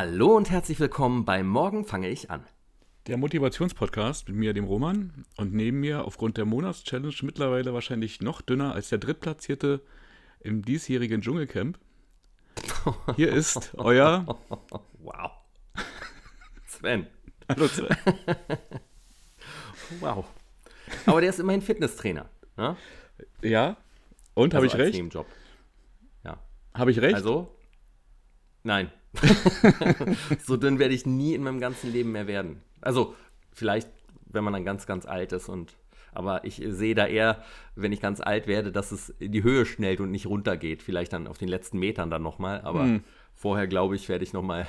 Hallo und herzlich willkommen bei Morgen fange ich an. Der Motivationspodcast mit mir, dem Roman, und neben mir aufgrund der Monatschallenge mittlerweile wahrscheinlich noch dünner als der Drittplatzierte im diesjährigen Dschungelcamp. Hier ist euer. Wow. Sven. Hallo Sven. Wow. Aber der ist immerhin Fitnesstrainer. Ne? Ja? Und, habe Also ich als recht? Nebenjob. Ja. Habe ich recht? Also? Nein. so dünn werde ich nie in meinem ganzen Leben mehr werden. Also, vielleicht, wenn man dann ganz, ganz alt ist und. Aber ich sehe da eher, wenn ich ganz alt werde, dass es in die Höhe schnellt und nicht runtergeht. Vielleicht dann auf den letzten Metern dann nochmal. Aber Hm. vorher, glaube ich, werde ich nochmal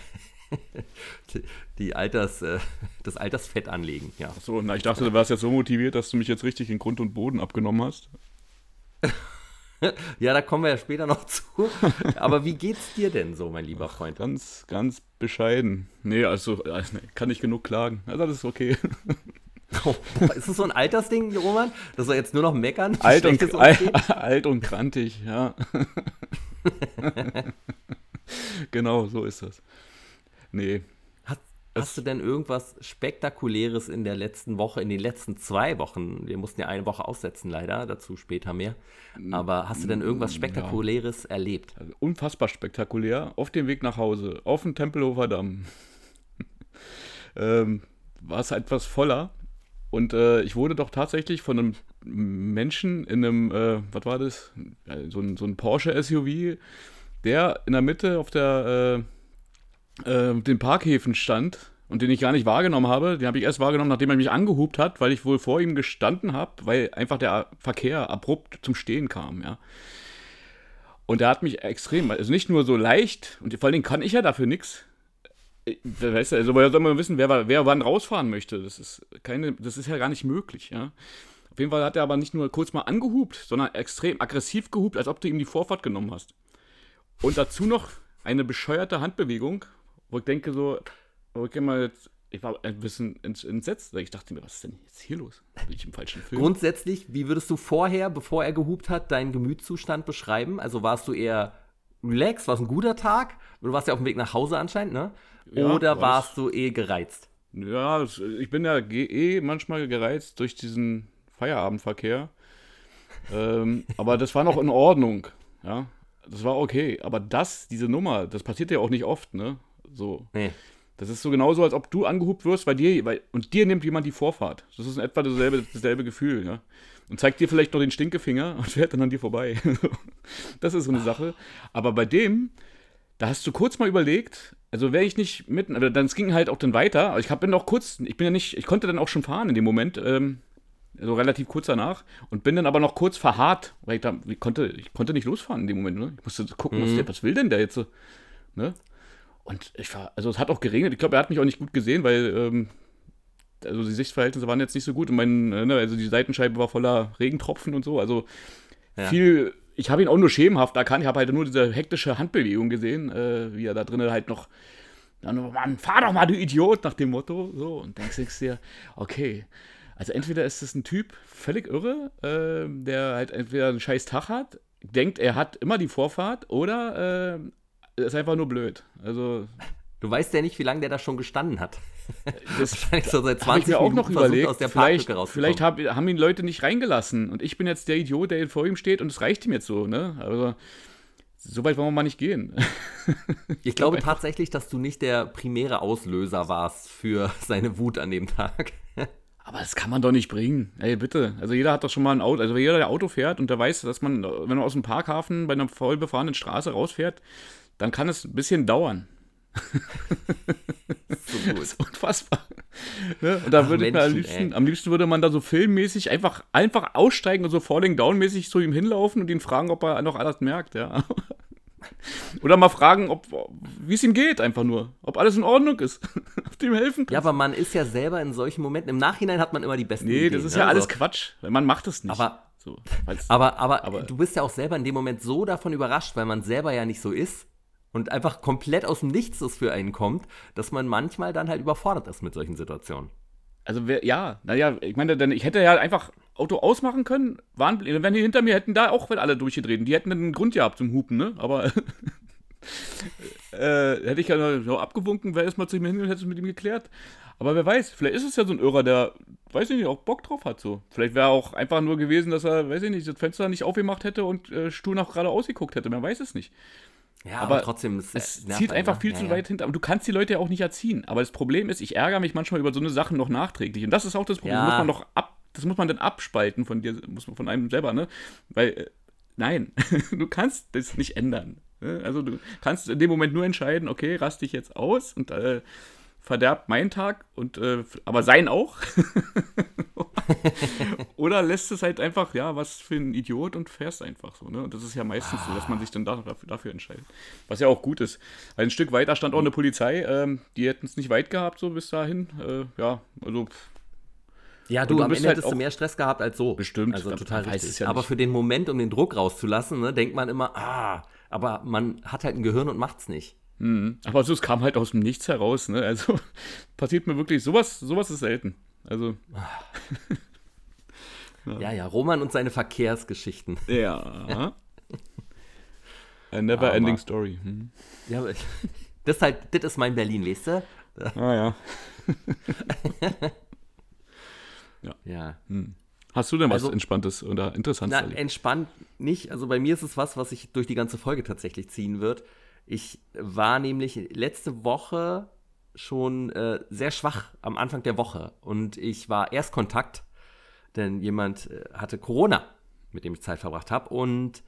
die, Alters, äh, das Altersfett anlegen. Ja. so, na, ich dachte, du warst jetzt so motiviert, dass du mich jetzt richtig in Grund und Boden abgenommen hast. ja, da kommen wir ja später noch zu. Aber wie geht's dir denn so, mein lieber Freund? Ganz, ganz bescheiden. Nee, also äh, kann nicht genug klagen. Also das ist okay. Oh, ist das so ein Altersding, Roman? Dass wir jetzt nur noch meckern? Alt und, alt, alt und krantig, ja. genau, so ist das. Nee, Hast, du denn irgendwas Spektakuläres in der letzten Woche, in den letzten zwei Wochen? Wir mussten ja eine Woche aussetzen, leider, dazu später mehr. Aber hast du denn irgendwas Spektakuläres erlebt? Also unfassbar spektakulär. Auf dem Weg nach Hause, auf dem Tempelhofer Damm, ähm, war es etwas voller. Und äh, ich wurde doch tatsächlich von einem Menschen in einem, äh, was war das? Äh, So ein, so ein Porsche-SUV, der in der Mitte auf der, äh, äh, den Parkhäfen stand und den ich gar nicht wahrgenommen habe. Den habe ich erst wahrgenommen, nachdem er mich angehupt hat, weil ich wohl vor ihm gestanden habe, weil einfach der Verkehr abrupt zum Stehen kam, ja. Und er hat mich extrem, also nicht nur so leicht, und vor allen Dingen kann ich ja dafür nichts. Weißt du, also woher soll man wissen, wer, wer wann rausfahren möchte? Das ist keine, das ist ja gar nicht möglich, ja. Auf jeden Fall hat er aber nicht nur kurz mal angehupt, sondern extrem aggressiv gehupt, als ob du ihm die Vorfahrt genommen hast. Und dazu noch eine bescheuerte Handbewegung, wo ich denke so, wo ich immer jetzt, ich war ein bisschen ents- entsetzt. Ich dachte mir, was ist denn jetzt hier los? Bin ich im falschen Film? Grundsätzlich, wie würdest du vorher, bevor er gehupt hat, deinen Gemütszustand beschreiben? Also warst du eher relaxed, war es ein guter Tag? Du warst ja auf dem Weg nach Hause anscheinend, ne? Ja, Oder war's. warst du eh gereizt? Ja, ich bin ja eh manchmal gereizt durch diesen Feierabendverkehr. ähm, aber das war noch in Ordnung. Ja, das war okay. Aber das, diese Nummer, das passiert ja auch nicht oft, ne? So. Nee. Das ist so genauso, als ob du angehupt wirst, weil dir, weil, und dir nimmt jemand die Vorfahrt. Das ist in etwa dasselbe, dasselbe Gefühl, ja. Und zeigt dir vielleicht noch den Stinkefinger und fährt dann an dir vorbei. das ist so eine Sache. Aber bei dem, da hast du kurz mal überlegt, also wäre ich nicht mitten, also dann es ging halt auch dann weiter. Ich hab, bin auch kurz, ich bin ja nicht, ich konnte dann auch schon fahren in dem Moment, ähm, also relativ kurz danach und bin dann aber noch kurz verharrt, weil ich da, ich konnte, ich konnte nicht losfahren in dem Moment, ne? Ich musste gucken, was, der, was will denn der jetzt so, ne? Und ich war, also es hat auch geregnet. Ich glaube, er hat mich auch nicht gut gesehen, weil, ähm, also die Sichtverhältnisse waren jetzt nicht so gut und mein, äh, ne, also die Seitenscheibe war voller Regentropfen und so. Also Ja. viel, ich habe ihn auch nur schemenhaft erkannt. Ich habe halt nur diese hektische Handbewegung gesehen, äh, wie er da drinnen halt noch, dann, Mann, fahr doch mal, du Idiot, nach dem Motto. So, und denkst denkst dir, okay. Also entweder ist es ein Typ völlig irre, äh, der halt entweder einen scheiß Tag hat, denkt, er hat immer die Vorfahrt, oder äh, ist einfach nur blöd. Also Du weißt ja nicht, wie lange der da schon gestanden hat. das Wahrscheinlich so seit 20 habe ich mir auch Minuten noch versucht, überlegt. aus der vielleicht vielleicht hab, haben ihn Leute nicht reingelassen und ich bin jetzt der Idiot, der vor ihm steht und es reicht ihm jetzt so. Ne? Also so weit wollen wir mal nicht gehen. Ich glaube tatsächlich, dass du nicht der primäre Auslöser warst für seine Wut an dem Tag. Aber das kann man doch nicht bringen. Ey, bitte. Also jeder hat doch schon mal ein Auto. Also jeder, der Auto fährt und der weiß, dass man, wenn man aus dem Parkhafen bei einer voll befahrenen Straße rausfährt, dann kann es ein bisschen dauern. So gut. Das ist unfassbar. Ne? Und da Ach, würde ich mir am Menschen, liebsten, ey. am liebsten würde man da so filmmäßig einfach, einfach aussteigen und so Falling Down-mäßig zu ihm hinlaufen und ihn fragen, ob er noch alles merkt, ja. Oder mal fragen, ob wie es ihm geht, einfach nur. Ob alles in Ordnung ist. ob ihm helfen kannst. Ja, aber man ist ja selber in solchen Momenten. Im Nachhinein hat man immer die besten nee, Ideen. das ist ne? ja alles So. Quatsch. Man macht es nicht. Aber- so, Aber, aber, Aber- du bist ja auch selber in dem Moment so davon überrascht, weil man selber ja nicht so ist und einfach komplett aus dem Nichts das für einen kommt, dass man manchmal dann halt überfordert ist mit solchen Situationen. Also wer, ja, naja, ich meine, dann, ich hätte ja einfach Auto ausmachen können, waren, wenn die hinter mir hätten da auch alle durchgedreht. Die hätten einen Grund gehabt zum Hupen, ne? Aber äh, hätte ich ja so abgewunken, wäre erstmal zu ihm hin und hätte es mit ihm geklärt. Aber wer weiß, vielleicht ist es ja so ein Irrer, der, weiß ich nicht, auch Bock drauf hat. So. Vielleicht wäre auch einfach nur gewesen, dass er, weiß ich nicht, das Fenster nicht aufgemacht hätte und äh, stur nach gerade ausgeguckt hätte. Man weiß es nicht. Ja, aber aber, trotzdem, es, Es zieht einen, einfach ne? viel Ja, zu ja. weit hinter. Aber du kannst die Leute ja auch nicht erziehen. Aber das Problem ist, ich ärgere mich manchmal über so eine Sachen noch nachträglich. Und das ist auch das Problem. Das muss man doch ab, das muss man dann abspalten von dir, muss man von einem selber, ne? Weil, äh, nein, du kannst das nicht ändern. Ne? Also du kannst in dem Moment nur entscheiden, okay, rast dich jetzt aus und äh, verderbt meinen Tag und äh, aber sein auch. Oder lässt es halt einfach, ja, was für ein Idiot und fährst einfach so, ne? Und das ist ja meistens so, dass man sich dann da, dafür, dafür entscheidet. Was ja auch gut ist. Weil ein Stück weiter stand auch eine Polizei, ähm, die hätten es nicht weit gehabt, so bis dahin. Äh, ja, also Ja, Und du, du am Ende halt hättest du mehr Stress gehabt als so. Bestimmt, Also total richtig. es ja aber für den Moment, um den Druck rauszulassen, ne, denkt man immer, ah, aber man hat halt ein Gehirn und macht's nicht. Mhm. Aber so, es kam halt aus dem Nichts heraus, ne? Also passiert mir wirklich, sowas, sowas ist selten. Also, Ja, ja, Roman und seine Verkehrsgeschichten. ja. A never ending Aber- story. Hm. Ja, aber- das ist halt, das ist mein Berlin, weißt du? Ah ja. Ja. Hast du denn was Also- Entspanntes oder Interessantes Na, erlebt? entspannt nicht. Also bei mir ist es was, was sich durch die ganze Folge tatsächlich ziehen wird. Ich war nämlich letzte Woche schon äh, sehr schwach am Anfang der Woche. Und ich war Erstkontakt, denn jemand äh, hatte Corona, mit dem ich Zeit verbracht habe. Und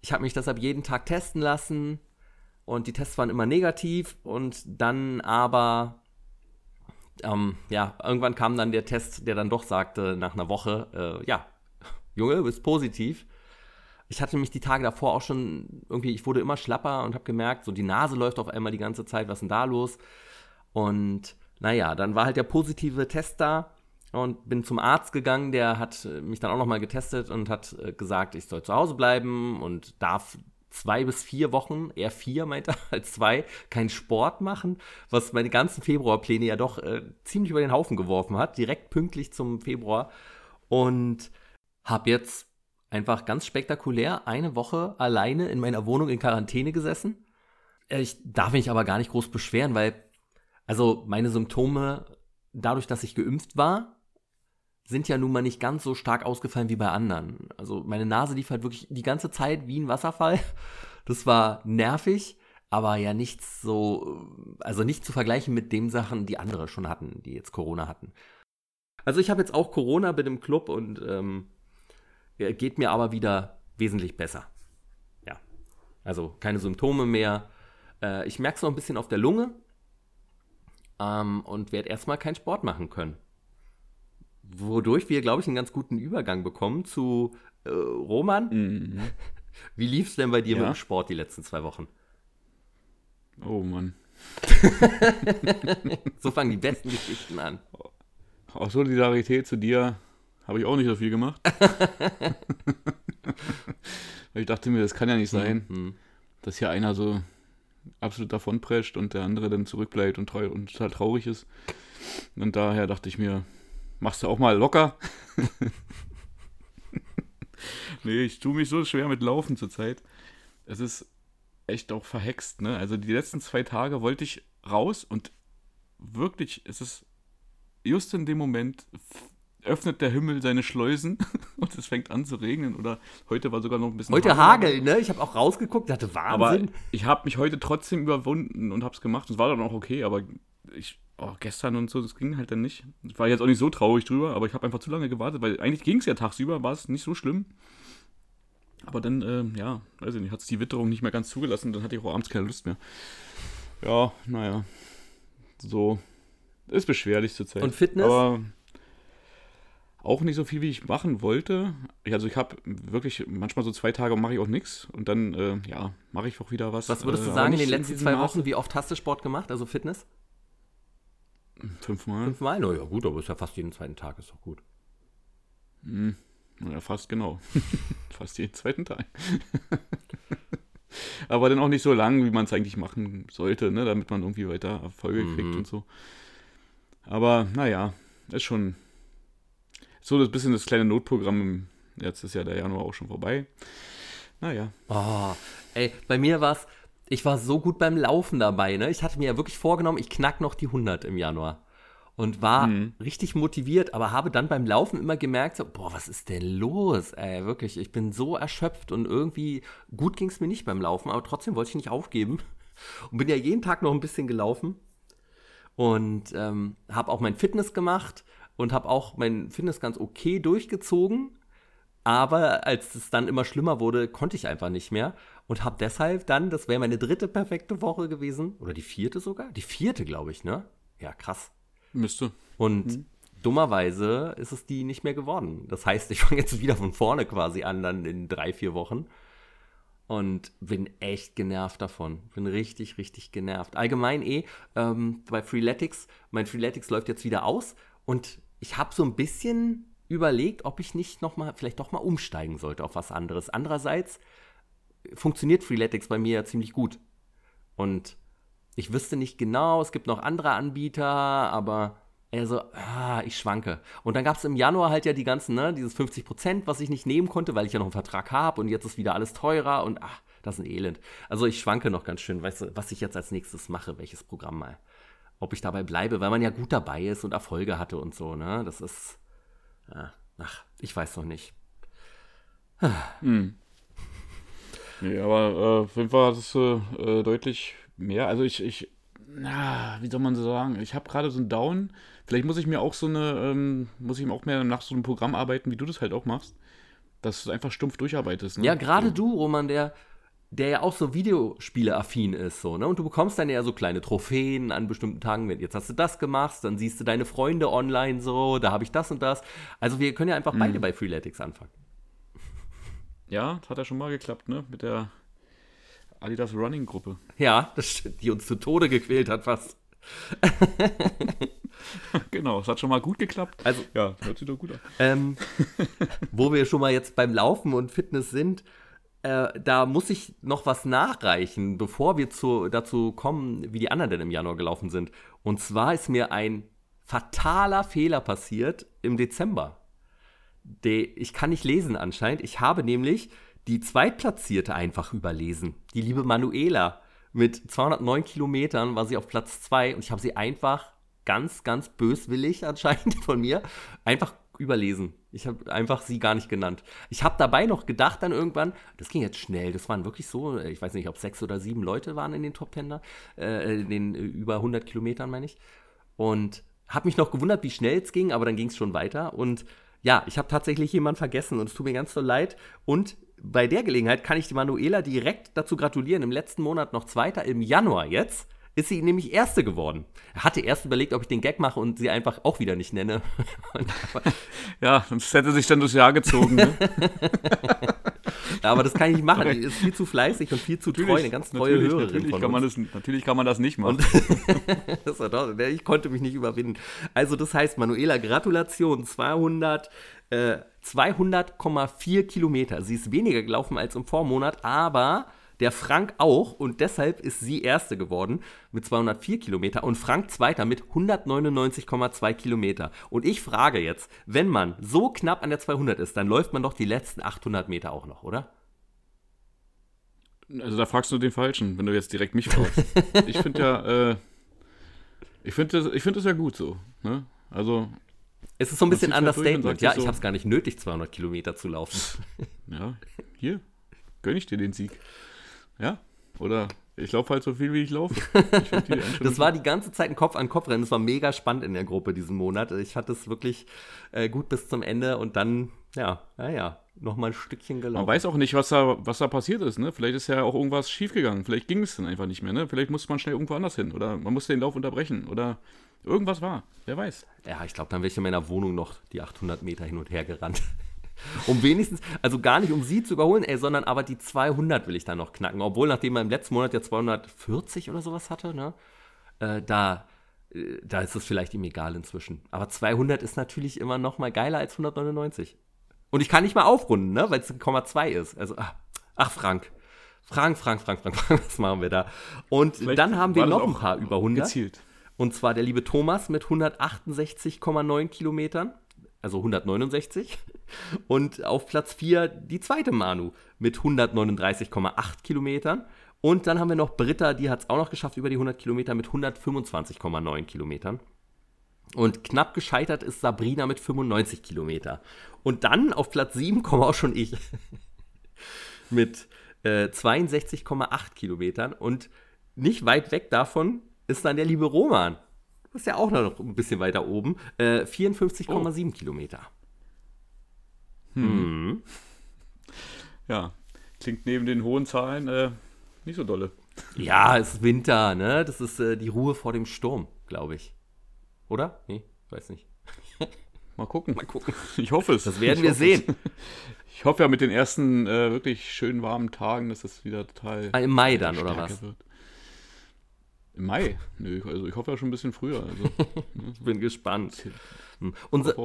ich habe mich deshalb jeden Tag testen lassen. Und die Tests waren immer negativ. Und dann aber ähm, ja, irgendwann kam dann der Test, der dann doch sagte nach einer Woche, äh, ja, Junge, bist positiv. Ich hatte mich die Tage davor auch schon irgendwie, ich wurde immer schlapper und habe gemerkt, so die Nase läuft auf einmal die ganze Zeit, was ist denn da los? Und naja, dann war halt der positive Test da und bin zum Arzt gegangen, der hat äh, mich dann auch nochmal getestet und hat äh, gesagt, ich soll zu Hause bleiben und darf zwei bis vier Wochen, eher vier meinte er, als zwei, keinen Sport machen, was meine ganzen Februarpläne ja doch äh, ziemlich über den Haufen geworfen hat, direkt pünktlich zum Februar. Und habe jetzt einfach ganz spektakulär eine Woche alleine in meiner Wohnung in Quarantäne gesessen. Äh, Ich darf mich aber gar nicht groß beschweren, weil, also meine Symptome, dadurch, dass ich geimpft war, sind ja nun mal nicht ganz so stark ausgefallen wie bei anderen. Also meine Nase lief halt wirklich die ganze Zeit wie ein Wasserfall. Das war nervig, aber ja nichts so, also nicht zu vergleichen mit den Sachen, die andere schon hatten, die jetzt Corona hatten. Also ich habe jetzt auch Corona, bin im Club und ähm, geht mir aber wieder wesentlich besser. Ja, also keine Symptome mehr. Äh, ich merke es noch ein bisschen auf der Lunge ähm, und werde erstmal keinen Sport machen können. Wodurch wir, glaube ich, einen ganz guten Übergang bekommen zu äh, Roman. Mhm. Wie lief es denn bei dir Ja. mit dem Sport die letzten zwei Wochen? Oh Mann. So fangen die besten Geschichten an. Aus Solidarität zu dir habe ich auch nicht so viel gemacht. Weil ich dachte mir, das kann ja nicht sein, Hm. dass hier einer so absolut davonprescht und der andere dann zurückbleibt und, treu und total traurig ist. Und daher dachte ich mir, machst du auch mal locker. nee, ich tue mich so schwer mit Laufen zurzeit. Es ist echt auch verhext, ne? Also die letzten zwei Tage wollte ich raus und wirklich, es ist just in dem Moment öffnet der Himmel seine Schleusen und es fängt an zu regnen oder heute war sogar noch ein bisschen Heute Hagel. Hagel, ne? Ich habe auch rausgeguckt, dachte, Aber Wahnsinn. ich habe mich heute trotzdem überwunden und habe es gemacht. Es war dann auch okay, aber ich, oh, gestern und so, das ging halt dann nicht. Ich war jetzt auch nicht so traurig drüber, aber ich habe einfach zu lange gewartet, weil eigentlich ging es ja tagsüber, war es nicht so schlimm. Aber dann, ähm, ja, weiß ich nicht, hat es die Witterung nicht mehr ganz zugelassen, dann hatte ich auch abends keine Lust mehr. Ja, naja, so, ist beschwerlich zurzeit. Und Fitness? Aber auch nicht so viel, wie ich machen wollte. Ich- Also ich habe wirklich, manchmal so zwei Tage mache ich auch nichts und dann, äh, ja, mache ich auch wieder was. Was würdest äh, du aber sagen in den letzten zwei Maße. Wochen? Wie oft hast du Sport gemacht? Also Fitness? Fünfmal. Fünfmal? Na ja, gut, aber ist ja fast jeden zweiten Tag, ist doch gut. Ja, fast genau. fast jeden zweiten Tag. Aber dann auch nicht so lang, wie man es eigentlich machen sollte, ne? damit man irgendwie weiter Erfolge Mhm. kriegt und so. Aber naja, ist schon so ein bisschen das kleine Notprogramm. Jetzt ist ja der Januar auch schon vorbei. Naja. Oh, ey, bei mir war's. ich war so gut beim Laufen dabei, ne? Ich hatte mir ja wirklich vorgenommen, ich knack noch die 100 im Januar. Und war mhm. richtig motiviert, aber habe dann beim Laufen immer gemerkt, so, boah, was ist denn los? Ey, wirklich, ich bin so erschöpft und irgendwie gut ging es mir nicht beim Laufen, aber trotzdem wollte ich nicht aufgeben. Und bin ja jeden Tag noch ein bisschen gelaufen und ähm, habe auch mein Fitness gemacht und habe auch mein Fitness ganz okay durchgezogen. Aber als es dann immer schlimmer wurde, konnte ich einfach nicht mehr und habe deshalb dann, das wäre meine dritte perfekte Woche gewesen, oder die vierte sogar? Die vierte, glaube ich, ne? Ja, krass. Müsste. Und mhm. dummerweise ist es die nicht mehr geworden. Das heißt, ich fange jetzt wieder von vorne quasi an, dann in drei, vier Wochen. Und bin echt genervt davon. Bin richtig, richtig genervt. Allgemein eh, ähm, bei Freeletics, mein Freeletics läuft jetzt wieder aus und ich habe so ein bisschen überlegt, ob ich nicht noch mal, vielleicht doch mal umsteigen sollte auf was anderes. Andererseits funktioniert Freeletics bei mir ja ziemlich gut. Und ich wüsste nicht genau, es gibt noch andere Anbieter, aber also, ah, ich schwanke. Und dann gab es im Januar halt ja die ganzen, ne, dieses 50 Prozent, was ich nicht nehmen konnte, weil ich ja noch einen Vertrag habe und jetzt ist wieder alles teurer und ach, das ist ein Elend. Also ich schwanke noch ganz schön, weißt du, was ich jetzt als nächstes mache, welches Programm mal. Ob ich dabei bleibe, weil man ja gut dabei ist und Erfolge hatte und so, ne? Das ist, ja, ach, ich weiß noch nicht. Hm. Nee, aber äh, auf jeden Fall hat es äh, äh, deutlich mehr. Also ich, ich, na, wie soll man so sagen? Ich habe gerade so einen Down. Vielleicht muss ich mir auch so eine, ähm, muss ich auch mehr nach so einem Programm arbeiten, wie du das halt auch machst. Dass du einfach stumpf durcharbeitest. Ne? Ja, gerade so. du, Roman, der, der ja auch so Videospiele-affin ist, so, ne? Und du bekommst dann ja so kleine Trophäen an bestimmten Tagen, jetzt hast du das gemacht, dann siehst du deine Freunde online so, da habe ich das und das. Also wir können ja einfach mhm. beide bei Freeletics anfangen. Ja, das hat ja schon mal geklappt, ne? Mit der Adidas Running Gruppe. Ja, das die uns zu Tode gequält hat fast. genau, es hat schon mal gut geklappt. Also, ja, hört sich doch gut an. Ähm, wo wir schon mal jetzt beim Laufen und Fitness sind, äh, da muss ich noch was nachreichen, bevor wir zu, dazu kommen, wie die anderen denn im Januar gelaufen sind. Und zwar ist mir ein fataler Fehler passiert im Dezember de, ich kann nicht lesen anscheinend. Ich habe nämlich die Zweitplatzierte einfach überlesen. Die liebe Manuela. Mit 209 Kilometern war sie auf Platz 2 und ich habe sie einfach ganz, ganz böswillig anscheinend von mir einfach überlesen. Ich habe einfach sie gar nicht genannt. Ich habe dabei noch gedacht dann irgendwann, das ging jetzt schnell, das waren wirklich so, ich weiß nicht, ob sechs oder sieben Leute waren in den Top Ten äh, in den äh, über 100 Kilometern, meine ich. Und habe mich noch gewundert, wie schnell es ging, aber dann ging es schon weiter und ja, ich habe tatsächlich jemanden vergessen und es tut mir ganz so leid. Und bei der Gelegenheit kann ich die Manuela direkt dazu gratulieren. Im letzten Monat noch Zweiter, im Januar jetzt ist sie nämlich Erste geworden. Er hatte erst überlegt, ob ich den Gag mache und sie einfach auch wieder nicht nenne. ja, sonst hätte sich dann das Jahr gezogen. Ne? ja, aber das kann ich nicht machen. Die ist viel zu fleißig und viel zu treu, eine ganz treue natürlich, Hörerin. Natürlich kann, man das, natürlich kann man das nicht machen. das doch, ich konnte mich nicht überwinden. Also, das heißt, Manuela, Gratulation, 200. Äh, 200,4 Kilometer. Sie ist weniger gelaufen als im Vormonat, aber der Frank auch und deshalb ist sie Erste geworden mit 204 Kilometer und Frank Zweiter mit 199,2 Kilometer. Und ich frage jetzt, wenn man so knapp an der 200 ist, dann läuft man doch die letzten 800 Meter auch noch, oder? Also da fragst du den Falschen, wenn du jetzt direkt mich fragst. ich finde ja, äh, ich finde das, find das ja gut so. Ne? Also es ist so ein bisschen Understatement. Ja, so, ich habe es gar nicht nötig, 200 Kilometer zu laufen. Ja, hier, gönne ich dir den Sieg. Ja, oder ich laufe halt so viel, wie ich laufe. Ich das war die ganze Zeit ein Kopf-an-Kopf-Rennen. Das war mega spannend in der Gruppe diesen Monat. Ich hatte es wirklich äh, gut bis zum Ende und dann, ja, naja, nochmal ein Stückchen gelaufen. Man weiß auch nicht, was da, was da passiert ist. Ne? Vielleicht ist ja auch irgendwas schiefgegangen. Vielleicht ging es dann einfach nicht mehr. Ne? Vielleicht musste man schnell irgendwo anders hin oder man musste den Lauf unterbrechen oder irgendwas war. Wer weiß. Ja, ich glaube, dann wäre ich in meiner Wohnung noch die 800 Meter hin und her gerannt. Um wenigstens, also gar nicht um sie zu überholen, ey, sondern aber die 200 will ich dann noch knacken. Obwohl, nachdem man im letzten Monat ja 240 oder sowas hatte, ne, äh, da, äh, da ist es vielleicht ihm egal inzwischen. Aber 200 ist natürlich immer noch mal geiler als 199. Und ich kann nicht mal aufrunden, ne, weil es 2 ist. Also, ach, ach, Frank. Frank, Frank, Frank, Frank, Frank, was machen wir da? Und Vielleicht dann haben wir noch ein paar über 100. Gezielt. Und zwar der liebe Thomas mit 168,9 Kilometern also 169. Und auf Platz 4 die zweite Manu mit 139,8 Kilometern. Und dann haben wir noch Britta, die hat es auch noch geschafft über die 100 Kilometer mit 125,9 Kilometern. Und knapp gescheitert ist Sabrina mit 95 Kilometer. Und dann auf Platz 7 komme auch schon ich mit äh, 62,8 Kilometern. Und nicht weit weg davon ist dann der liebe Roman. Das ist ja auch noch ein bisschen weiter oben. Äh, 54,7 oh. Kilometer. Hm. Mhm. Ja, klingt neben den hohen Zahlen äh, nicht so dolle. Ja, es ist Winter, ne? Das ist äh, die Ruhe vor dem Sturm, glaube ich. Oder? Nee, weiß nicht. Mal gucken. Mal gucken. Ich hoffe es. Das werden wir sehen. Es. Ich hoffe ja mit den ersten äh, wirklich schönen warmen Tagen, dass das wieder total. Ah, Im Mai dann, oder was? Wird. Im Mai? Nö, also ich hoffe ja schon ein bisschen früher. Also, ne? Bin gespannt. Hm. Unser,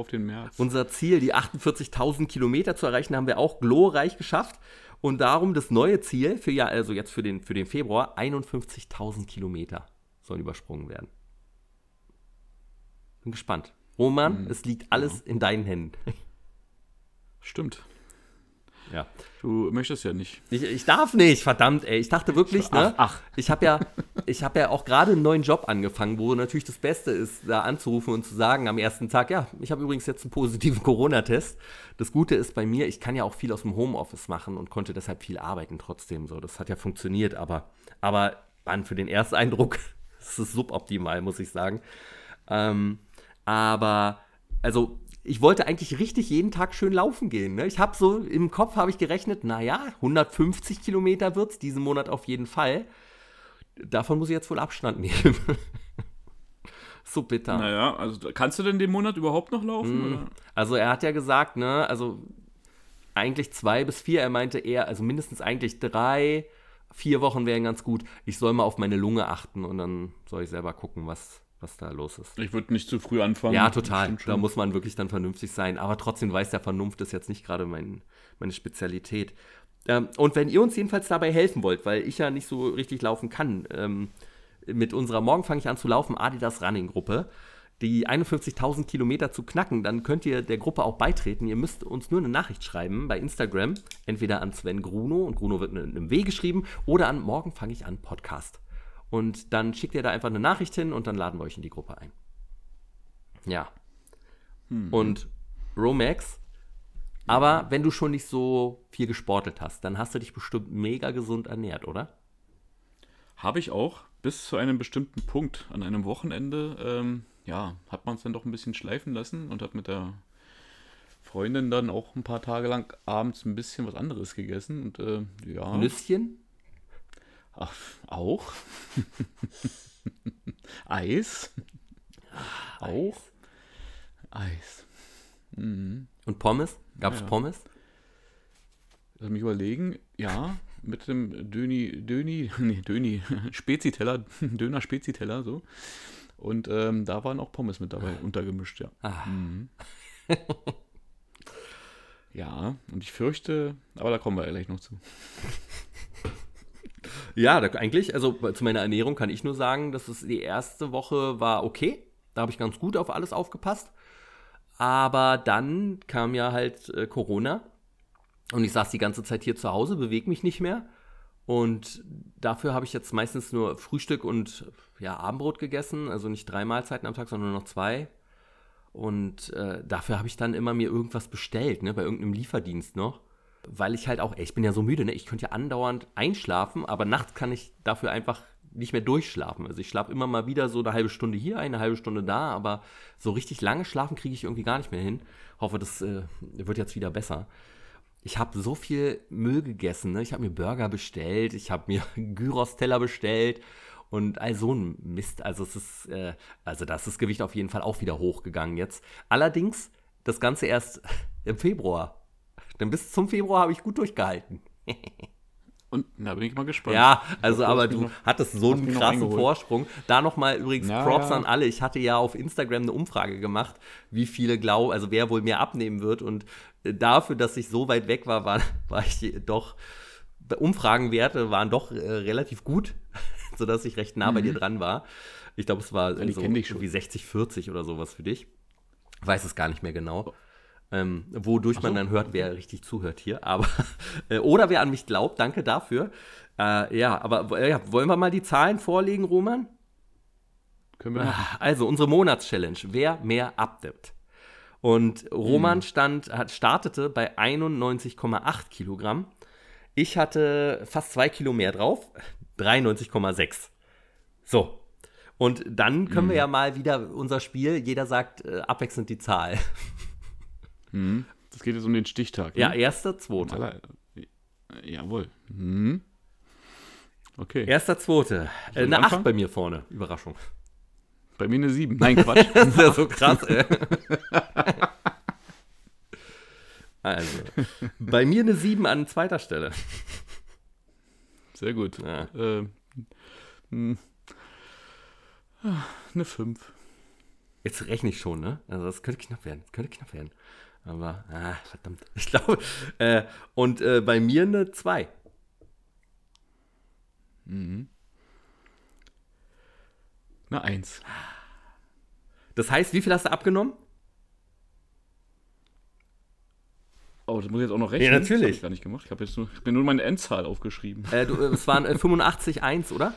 unser Ziel, die 48.000 Kilometer zu erreichen, haben wir auch glorreich geschafft. Und darum das neue Ziel für ja, also jetzt für den, für den Februar, 51.000 Kilometer sollen übersprungen werden. Bin gespannt. Roman, hm. es liegt alles ja. in deinen Händen. Stimmt. Ja. Du möchtest ja nicht. Ich, ich darf nicht, verdammt, ey. Ich dachte wirklich, ne? Ach, ach. Ich habe ja, hab ja auch gerade einen neuen Job angefangen, wo natürlich das Beste ist, da anzurufen und zu sagen am ersten Tag, ja, ich habe übrigens jetzt einen positiven Corona-Test. Das Gute ist bei mir, ich kann ja auch viel aus dem Homeoffice machen und konnte deshalb viel arbeiten trotzdem. So, das hat ja funktioniert, aber, aber Mann, für den Ersteindruck ist es suboptimal, muss ich sagen. Ähm, aber, also ich wollte eigentlich richtig jeden Tag schön laufen gehen. Ne? Ich habe so im Kopf habe ich gerechnet, naja, 150 Kilometer wird es diesen Monat auf jeden Fall. Davon muss ich jetzt wohl Abstand nehmen. so bitter. Naja, also kannst du denn den Monat überhaupt noch laufen? Mm, also er hat ja gesagt, ne, also eigentlich zwei bis vier. Er meinte eher, also mindestens eigentlich drei, vier Wochen wären ganz gut. Ich soll mal auf meine Lunge achten und dann soll ich selber gucken, was, was da los ist. Ich würde nicht zu früh anfangen. Ja, total. Da muss man wirklich dann vernünftig sein. Aber trotzdem weiß der Vernunft ist jetzt nicht gerade mein, meine Spezialität. Ähm, und wenn ihr uns jedenfalls dabei helfen wollt, weil ich ja nicht so richtig laufen kann, ähm, mit unserer Morgen fange ich an zu laufen Adidas Running Gruppe, die 51.000 Kilometer zu knacken, dann könnt ihr der Gruppe auch beitreten. Ihr müsst uns nur eine Nachricht schreiben bei Instagram, entweder an Sven Gruno und Gruno wird mit einem W geschrieben oder an Morgen fange ich an Podcast. Und dann schickt ihr da einfach eine Nachricht hin und dann laden wir euch in die Gruppe ein. Ja. Hm. Und Romax, aber wenn du schon nicht so viel gesportet hast, dann hast du dich bestimmt mega gesund ernährt, oder? Habe ich auch, bis zu einem bestimmten Punkt. An einem Wochenende, ähm, ja, hat man es dann doch ein bisschen schleifen lassen und hat mit der Freundin dann auch ein paar Tage lang abends ein bisschen was anderes gegessen. Und äh, ja. Nüsschen? Ach, auch. Eis. Ach, auch. Eis. Mhm. Und Pommes? Gab es ja. Pommes? Lass mich überlegen. Ja, mit dem Döni, Döni, nee, Döni, Speziteller, Döner Speziteller, so. Und ähm, da waren auch Pommes mit dabei, untergemischt, ja. Ah. Mhm. ja, und ich fürchte, aber da kommen wir gleich noch zu. Ja, da, eigentlich, also zu meiner Ernährung kann ich nur sagen, dass es die erste Woche war okay. Da habe ich ganz gut auf alles aufgepasst. Aber dann kam ja halt äh, Corona und ich saß die ganze Zeit hier zu Hause, bewege mich nicht mehr. Und dafür habe ich jetzt meistens nur Frühstück und ja, Abendbrot gegessen, also nicht drei Mahlzeiten am Tag, sondern nur noch zwei. Und äh, dafür habe ich dann immer mir irgendwas bestellt, ne, bei irgendeinem Lieferdienst noch weil ich halt auch, ey, ich bin ja so müde, ne? Ich könnte ja andauernd einschlafen, aber nachts kann ich dafür einfach nicht mehr durchschlafen. Also ich schlafe immer mal wieder so eine halbe Stunde hier, eine halbe Stunde da, aber so richtig lange schlafen kriege ich irgendwie gar nicht mehr hin. Hoffe, das äh, wird jetzt wieder besser. Ich habe so viel Müll gegessen. Ne? Ich habe mir Burger bestellt, ich habe mir Gyros-Teller bestellt und all so ein Mist. Also es ist, äh, also da ist das Gewicht auf jeden Fall auch wieder hochgegangen jetzt. Allerdings das Ganze erst im Februar. Denn bis zum Februar habe ich gut durchgehalten. Und da bin ich mal gespannt. Ja, also aber du noch, hattest so einen krassen Vorsprung. Da nochmal übrigens ja, Props ja. an alle. Ich hatte ja auf Instagram eine Umfrage gemacht, wie viele glauben, also wer wohl mehr abnehmen wird. Und äh, dafür, dass ich so weit weg war, war, war ich doch, Umfragenwerte waren doch äh, relativ gut, sodass ich recht nah mhm. bei dir mhm. dran war. Ich glaube, es war ja, so wie 60, 40 oder sowas für dich. Ich weiß es gar nicht mehr genau ähm, wodurch so, man dann hört, wer richtig zuhört hier. Aber äh, oder wer an mich glaubt, danke dafür. Äh, ja, aber äh, ja, wollen wir mal die Zahlen vorlegen, Roman? Können wir machen. Also unsere Monatschallenge, wer mehr abnimmt. Und Roman Mhm. stand, hat, startete bei 91,8 Kilogramm. Ich hatte fast zwei Kilo mehr drauf, 93,6. So. Und dann können Mhm. wir ja mal wieder unser Spiel, jeder sagt äh, abwechselnd die Zahl. Das geht jetzt um den Stichtag. Ja, ne? erster, zweiter. Jawohl. Mhm. Okay. Erster, zweiter. Äh, eine anfangen? 8 bei mir vorne. Überraschung. Bei mir eine 7. Nein, Quatsch. Das ist ja so krass, ey. Also, bei mir eine 7 an zweiter Stelle. Sehr gut. Ja. Äh, eine 5. Jetzt rechne ich schon, ne? Also das könnte knapp werden. Das könnte knapp werden. Aber, ah, verdammt. Ich glaube, äh, und äh, bei mir eine 2. Eine 1. Das heißt, wie viel hast du abgenommen? Oh, das muss ich jetzt auch noch rechnen. Ja, natürlich. Das hab ich gar nicht gemacht. Ich habe jetzt nur, ich hab mir nur meine Endzahl aufgeschrieben. Äh, du, äh, es waren äh, 85,1, oder?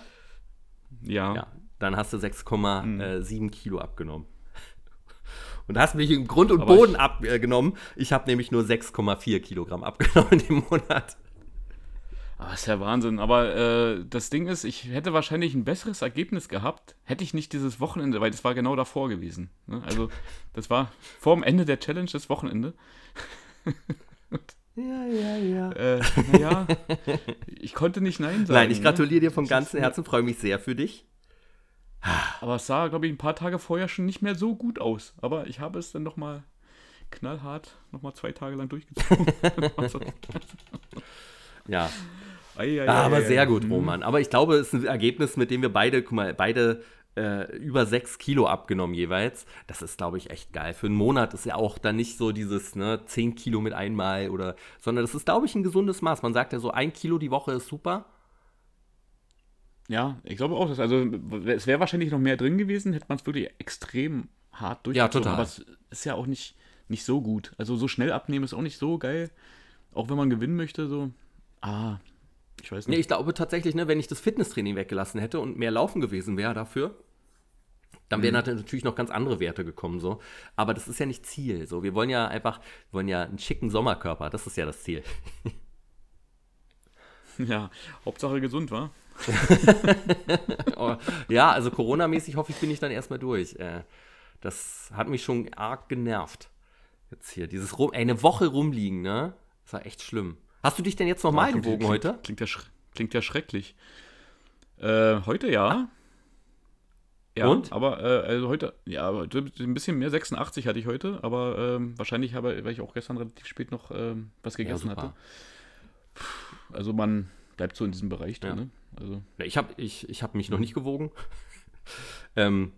Ja. Ja. Dann hast du 6,7 Kilo abgenommen. Und hast mich im Grund und Aber Boden ich- abgenommen. Ich habe nämlich nur 6,4 Kilogramm abgenommen in dem Monat. Aber ist ja Wahnsinn. Aber äh, das Ding ist, ich hätte wahrscheinlich ein besseres Ergebnis gehabt, hätte ich nicht dieses Wochenende, weil das war genau davor gewesen. Ne? Also, das war vor dem Ende der Challenge das Wochenende. Ja, ja, ja. Äh, naja, ich konnte nicht Nein sagen. Nein, ich ne? gratuliere dir vom ganzen Herzen, freue mich sehr für dich. Aber es sah, glaube ich, ein paar Tage vorher schon nicht mehr so gut aus. Aber ich habe es dann nochmal knallhart, nochmal zwei Tage lang durchgezogen. Ja, ei, ei, Ah, aber ei, ei. sehr gut, Mhm. Roman. Aber ich glaube, es ist ein Ergebnis, mit dem wir beide, guck mal, beide äh, über 6 Kilo abgenommen jeweils. Das ist, glaube ich, echt geil. Für einen Monat ist ja auch dann nicht so dieses ne, 10 Kilo mit einmal oder, sondern das ist, glaube ich, ein gesundes Maß. Man sagt ja so, ein Kilo die Woche ist super. Ja, ich glaube auch, dass, also es wäre wahrscheinlich noch mehr drin gewesen, hätte man es wirklich extrem hart durchgezogen. total. Aber es ist ja auch nicht, nicht so gut. Also so schnell abnehmen ist auch nicht so geil. Auch wenn man gewinnen möchte, so. Ah, ich weiß Nee, nicht. ich glaube tatsächlich, ne, wenn ich das Fitnesstraining weggelassen hätte und mehr laufen gewesen wäre dafür, dann Mhm. wären natürlich noch ganz andere Werte gekommen, so. Aber das ist ja nicht Ziel. So, wir wollen ja einfach, wir wollen ja einen schicken Sommerkörper. Das ist ja das Ziel. Ja, Hauptsache gesund, war. Oh, ja, also Corona-mäßig hoffe ich, bin ich dann erstmal durch. Äh, das hat mich schon arg genervt. Jetzt hier, dieses rum, ey, eine Woche rumliegen, ne? Das war echt schlimm. Hast du dich denn jetzt nochmal Klingt- gewogen heute? Klingt ja, klingt ja schrecklich. Äh, heute ja. Ja, Und? aber äh, also heute, ja, ein bisschen mehr, 86 hatte ich heute, aber ähm, wahrscheinlich habe, weil ich auch gestern relativ spät noch ähm, was gegessen super. hatte. Also man bleibt so in diesem Bereich drin, Ja. ne? Also Ja, Ich habe ich, ich hab mich noch nicht gewogen. ähm,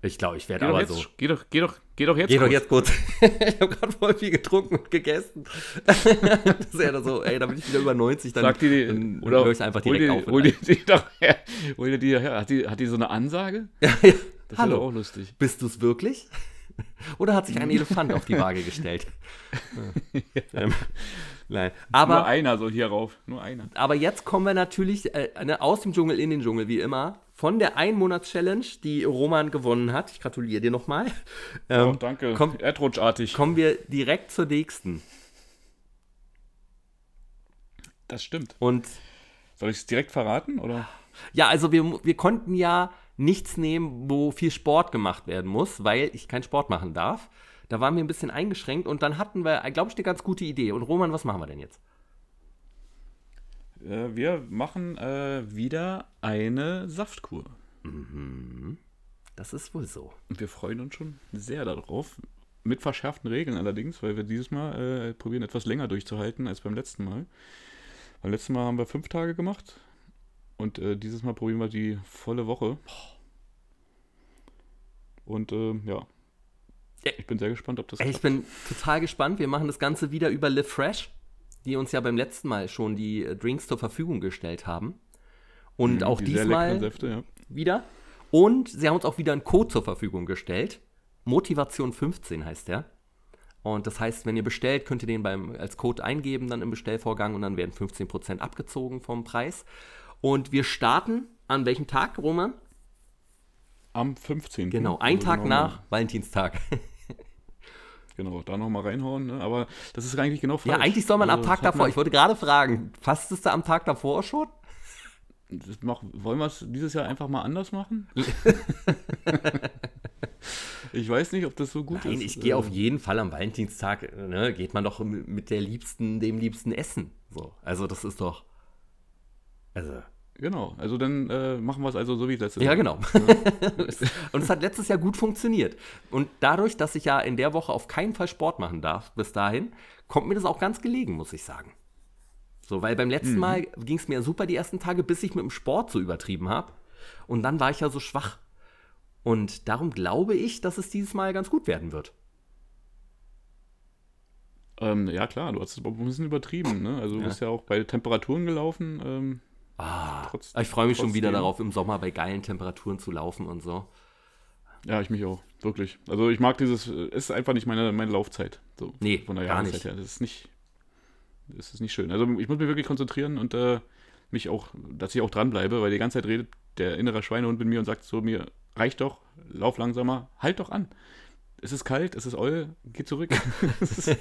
ich glaube, ich werde doch, aber jetzt, so. geh, doch, geh, doch, geh doch jetzt Geh doch kurz. jetzt kurz. ich habe gerade voll viel getrunken und gegessen. das ist ja so, ey, da bin ich wieder über 90, dann, Sag die, dann oder höre ich einfach direkt die, auf. Hol die, die doch her. Hol dir die her. Hat die, hat die so eine Ansage? ja, ja. Das Hallo, doch auch lustig. bist du es wirklich? Oder hat sich ein Elefant auf die Waage gestellt? ähm, nein, Nur aber, einer so hier rauf. Nur einer. aber jetzt kommen wir natürlich äh, ne, aus dem Dschungel in den Dschungel, wie immer. Von der Ein-Monats-Challenge, die Roman gewonnen hat. Ich gratuliere dir nochmal. Ähm, oh, danke. komm- Erdrutschartig. kommen wir direkt zur nächsten. Das stimmt. Und Soll ich es direkt verraten? Oder? Ja, also wir, wir konnten ja nichts nehmen, wo viel Sport gemacht werden muss, weil ich keinen Sport machen darf. Da waren wir ein bisschen eingeschränkt und dann hatten wir, glaube ich, eine ganz gute Idee. Und Roman, was machen wir denn jetzt? Äh, wir machen äh, wieder eine Saftkur. Das ist wohl so. Und wir freuen uns schon sehr darauf. Mit verschärften Regeln allerdings, weil wir dieses Mal äh, probieren, etwas länger durchzuhalten als beim letzten Mal. Beim letzten Mal haben wir fünf Tage gemacht. Und äh, dieses Mal probieren wir die volle Woche. Und äh, ja. Ich bin sehr gespannt, ob das Ey, ich bin total gespannt. Wir machen das Ganze wieder über Live Fresh, die uns ja beim letzten Mal schon die äh, Drinks zur Verfügung gestellt haben. Und auch Mhm, Die sehr leckeren diesmal Säfte, ja. wieder. Und sie haben uns auch wieder einen Code zur Verfügung gestellt. Motivation 15 heißt der. Und das heißt, wenn ihr bestellt, könnt ihr den beim, als Code eingeben, dann im Bestellvorgang und dann werden 15% abgezogen vom Preis. Und wir starten an welchem Tag, Roman? Am 15. Genau, ein Also Tag genau nach Valentinstag. Genau, da nochmal reinhauen. Ne? Aber das ist eigentlich genau falsch. Ja, eigentlich soll man am Also, Tag das hat davor, ich wollte gerade fragen, fastest du am Tag davor schon? Das mach, wollen wir es dieses Jahr einfach mal anders machen? ich weiß nicht, ob das so gut Nein, ist. ich gehe Äh, auf jeden Fall am Valentinstag, ne, geht man doch mit der Liebsten, dem Liebsten essen. So, also das ist doch. Also, Genau, also dann äh, machen wir es also so wie letztes ja, Jahr. genau. Und es hat letztes Jahr gut funktioniert. Und dadurch, dass ich ja in der Woche auf keinen Fall Sport machen darf, bis dahin, kommt mir das auch ganz gelegen, muss ich sagen. So, weil beim letzten Mal ging es mir super die ersten Tage, bis ich mit dem Sport so übertrieben habe. Und dann war ich ja so schwach. Und darum glaube ich, dass es dieses Mal ganz gut werden wird. Ähm, ja, klar, du hast es ein bisschen übertrieben. Ne? Also du bist ja auch bei Temperaturen gelaufen. Ähm, Ah, Trotz- ich freue mich schon wieder darauf, im Sommer bei geilen Temperaturen zu laufen und so. ja, ich mich auch, wirklich. Also ich mag dieses, äh, ist einfach nicht meine, meine Laufzeit. So, Nee, von der gar Jahreszeit nicht. her. Das ist nicht, das ist nicht schön. Also ich muss mich wirklich konzentrieren und äh, mich auch, dass ich auch dranbleibe, weil die ganze Zeit redet der innere Schweinehund mit mir und sagt so, mir reicht doch, lauf langsamer, halt doch an. Es ist kalt, es ist Eul, geh zurück. Ist-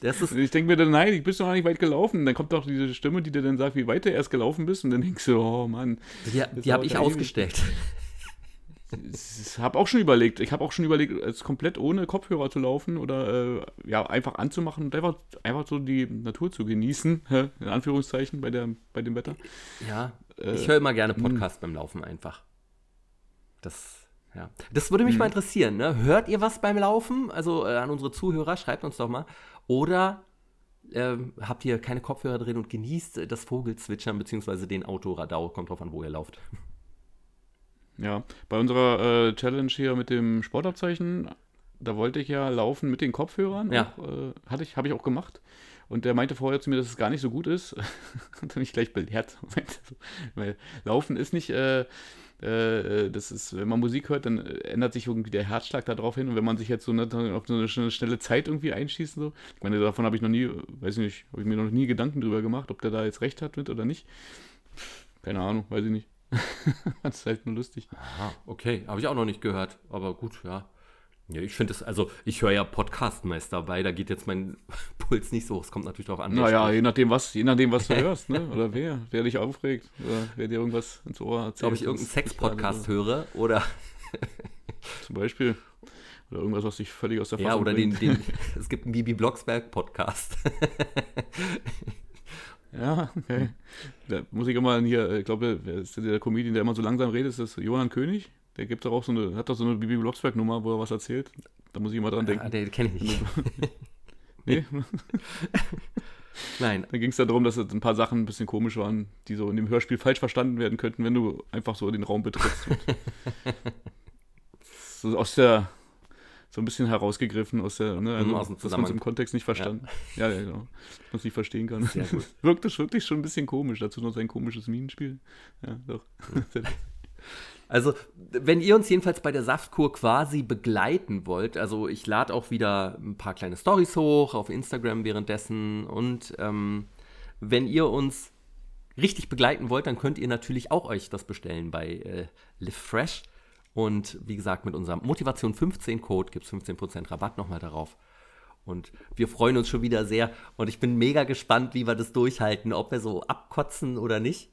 Das ist, ich denke mir dann, nein, ich bist doch noch nicht weit gelaufen. Dann kommt doch diese Stimme, die dir dann sagt, wie weit du erst gelaufen bist. Und dann denkst du, oh Mann, die die habe ich ausgestellt. ich habe auch schon überlegt, ich habe auch schon überlegt, es komplett ohne Kopfhörer zu laufen oder äh, ja, einfach anzumachen und einfach, einfach so die Natur zu genießen, in Anführungszeichen, bei, der, bei dem Wetter. Ja, Äh, ich höre immer gerne hm. Podcasts beim Laufen einfach. Das, ja. Das würde Hm. mich mal interessieren, ne? Hört ihr was beim Laufen? Also äh, an unsere Zuhörer, schreibt uns doch mal. Oder ähm, habt ihr keine Kopfhörer drin und genießt äh, das Vogelzwitschern beziehungsweise den Autoradau? Kommt drauf an, wo ihr lauft. Ja, bei unserer äh, Challenge hier mit dem Sportabzeichen, da wollte ich ja laufen mit den Kopfhörern. Ja. Auch, äh, hatte ich, habe ich auch gemacht. Und der meinte vorher zu mir, dass es gar nicht so gut ist. und dann mich gleich belehrt. Weil Laufen ist nicht, äh, äh, das ist, wenn man Musik hört, dann ändert sich irgendwie der Herzschlag da drauf hin. Und wenn man sich jetzt so eine, auf so eine schnelle, Zeit irgendwie einschießt, so, ich meine, davon habe ich noch nie, weiß ich nicht, habe ich mir noch nie Gedanken drüber gemacht, ob der da jetzt recht hat mit oder nicht. Keine Ahnung, weiß ich nicht. das ist halt nur lustig. Ah, okay, habe ich auch noch nicht gehört, aber gut, ja. Ja, ich finde es, also ich höre ja Podcast meist dabei, da geht jetzt mein Puls nicht so hoch. Es kommt natürlich darauf an. Naja, je nachdem, was, je nachdem, was du hörst, ne? Oder wer, wer dich aufregt, oder wer dir irgendwas ins Ohr erzählt. ob ich irgendeinen Sex-Podcast höre oder, so, Zum Beispiel. Oder irgendwas, was dich völlig aus der ja, Fassung oder den, den, es gibt einen Bibi Blocksberg-Podcast. Ja, okay. Da muss ich immer hier, äh, ich glaube, wer ist der Comedian, der immer so langsam redet, ist das Johann König. Der gibt doch auch so eine, hat doch so eine Bibi Blocksberg-Nummer, wo er was erzählt. Da muss ich immer dran Ah, denken. den kenne ich nicht. Nee, Nein, da ging es darum, dass ein paar Sachen ein bisschen komisch waren, die so in dem Hörspiel falsch verstanden werden könnten, wenn du einfach so den Raum betrittst. So aus der, so ein bisschen herausgegriffen aus der, ne, also, aus dass man es im Kontext nicht verstanden. Ja, ja, genau. Dass man es nicht verstehen kann. Sehr gut. Wirkt es wirklich schon ein bisschen komisch. Dazu noch sein komisches Minenspiel. Ja, doch. Also, wenn ihr uns jedenfalls bei der Saftkur quasi begleiten wollt, also ich lade auch wieder ein paar kleine Stories hoch auf Instagram währenddessen und ähm, wenn ihr uns richtig begleiten wollt, dann könnt ihr natürlich auch euch das bestellen bei äh, Live Fresh. Und wie gesagt, mit unserem Motivation 15 Code gibt es 15% Rabatt nochmal darauf. Und wir freuen uns schon wieder sehr. Und ich bin mega gespannt, wie wir das durchhalten, ob wir so abkotzen oder nicht.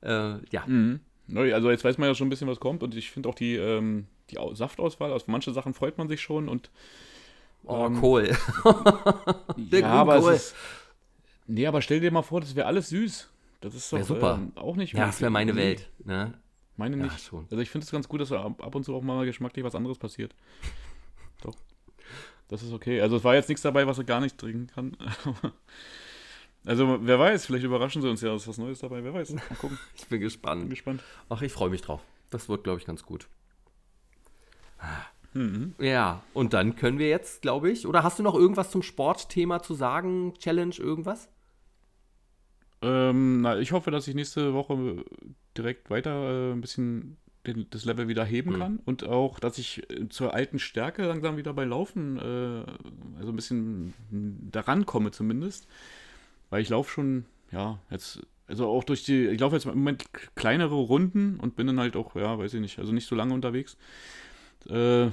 Äh, ja, Mhm. Neu, Also jetzt weiß man ja schon ein bisschen, was kommt. Und ich finde auch die, ähm, die Au- Saftauswahl, auf manche Sachen freut man sich schon. Und oh, Ähm, Kohl. Der ja, aber es ist. Nee, aber stell dir mal vor, das wäre alles süß. Das ist doch Wär super. ähm, auch nicht Ja, das wäre meine Welt. Ne? Meine Ja, nicht. schon. Also ich finde es ganz gut, dass ab, ab und zu auch mal geschmacklich was anderes passiert. Doch. Das ist okay. Also es war jetzt nichts dabei, was er gar nicht trinken kann. Also wer weiß, vielleicht überraschen sie uns ja, ist was Neues dabei. Wer weiß. Mal gucken. Ich bin Bin gespannt. gespannt. Ach, ich freue mich drauf. Das wird, glaube ich, ganz gut. Mhm. Ja, und dann können wir jetzt, glaube ich, oder hast du noch irgendwas zum Sportthema zu sagen? Challenge, irgendwas? Ähm, na, ich hoffe, dass ich nächste Woche direkt weiter äh, ein bisschen den, das Level wieder heben Mhm. kann und auch, dass ich äh, zur alten Stärke langsam wieder bei Laufen, äh, also ein bisschen daran komme zumindest. Weil ich laufe schon, ja, jetzt, also auch durch die, ich laufe jetzt im Moment kleinere Runden und bin dann halt auch, ja, weiß ich nicht, also nicht so lange unterwegs. Äh,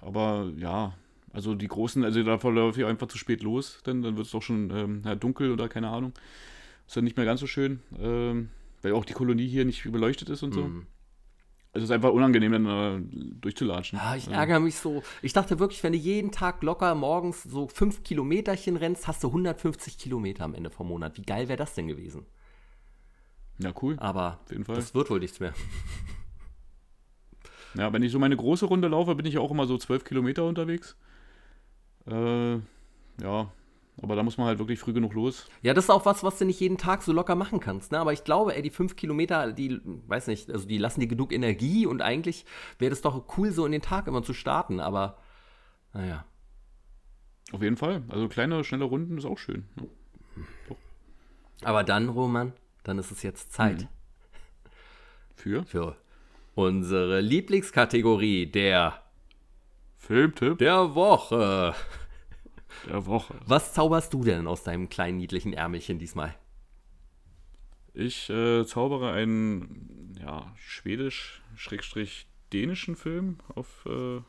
aber ja, also die großen, also da verläuft ich einfach zu spät los, denn dann wird es doch schon ähm, ja, dunkel oder keine Ahnung. Ist dann nicht mehr ganz so schön, ähm, weil auch die Kolonie hier nicht beleuchtet ist und so. Mhm. Also es ist einfach unangenehm, dann äh, durchzulatschen. Ah, ich Ja. ärgere mich so. Ich dachte wirklich, wenn du jeden Tag locker morgens so fünf Kilometerchen rennst, hast du 150 Kilometer am Ende vom Monat. Wie geil wäre das denn gewesen? Ja, cool. Aber Auf jeden Fall. das wird wohl nichts mehr. Ja, wenn ich so meine große Runde laufe, bin ich auch immer so 12 Kilometer unterwegs. Äh, ja, aber da muss man halt wirklich früh genug los. Ja, das ist auch was, was du nicht jeden Tag so locker machen kannst. Ne? Aber ich glaube, ey, die fünf Kilometer, die, weiß nicht, also die lassen dir genug Energie und eigentlich wäre das doch cool, so in den Tag immer zu starten. Aber naja. Auf jeden Fall. Also kleine, schnelle Runden ist auch schön. Ja. Aber dann, Roman, dann ist es jetzt Zeit Mhm. Für für unsere Lieblingskategorie der, Filmtipp der Woche. Der Woche. Was zauberst du denn aus deinem kleinen niedlichen Ärmelchen diesmal? Ich äh, zaubere einen ja, schwedisch-dänischen Film auf, äh,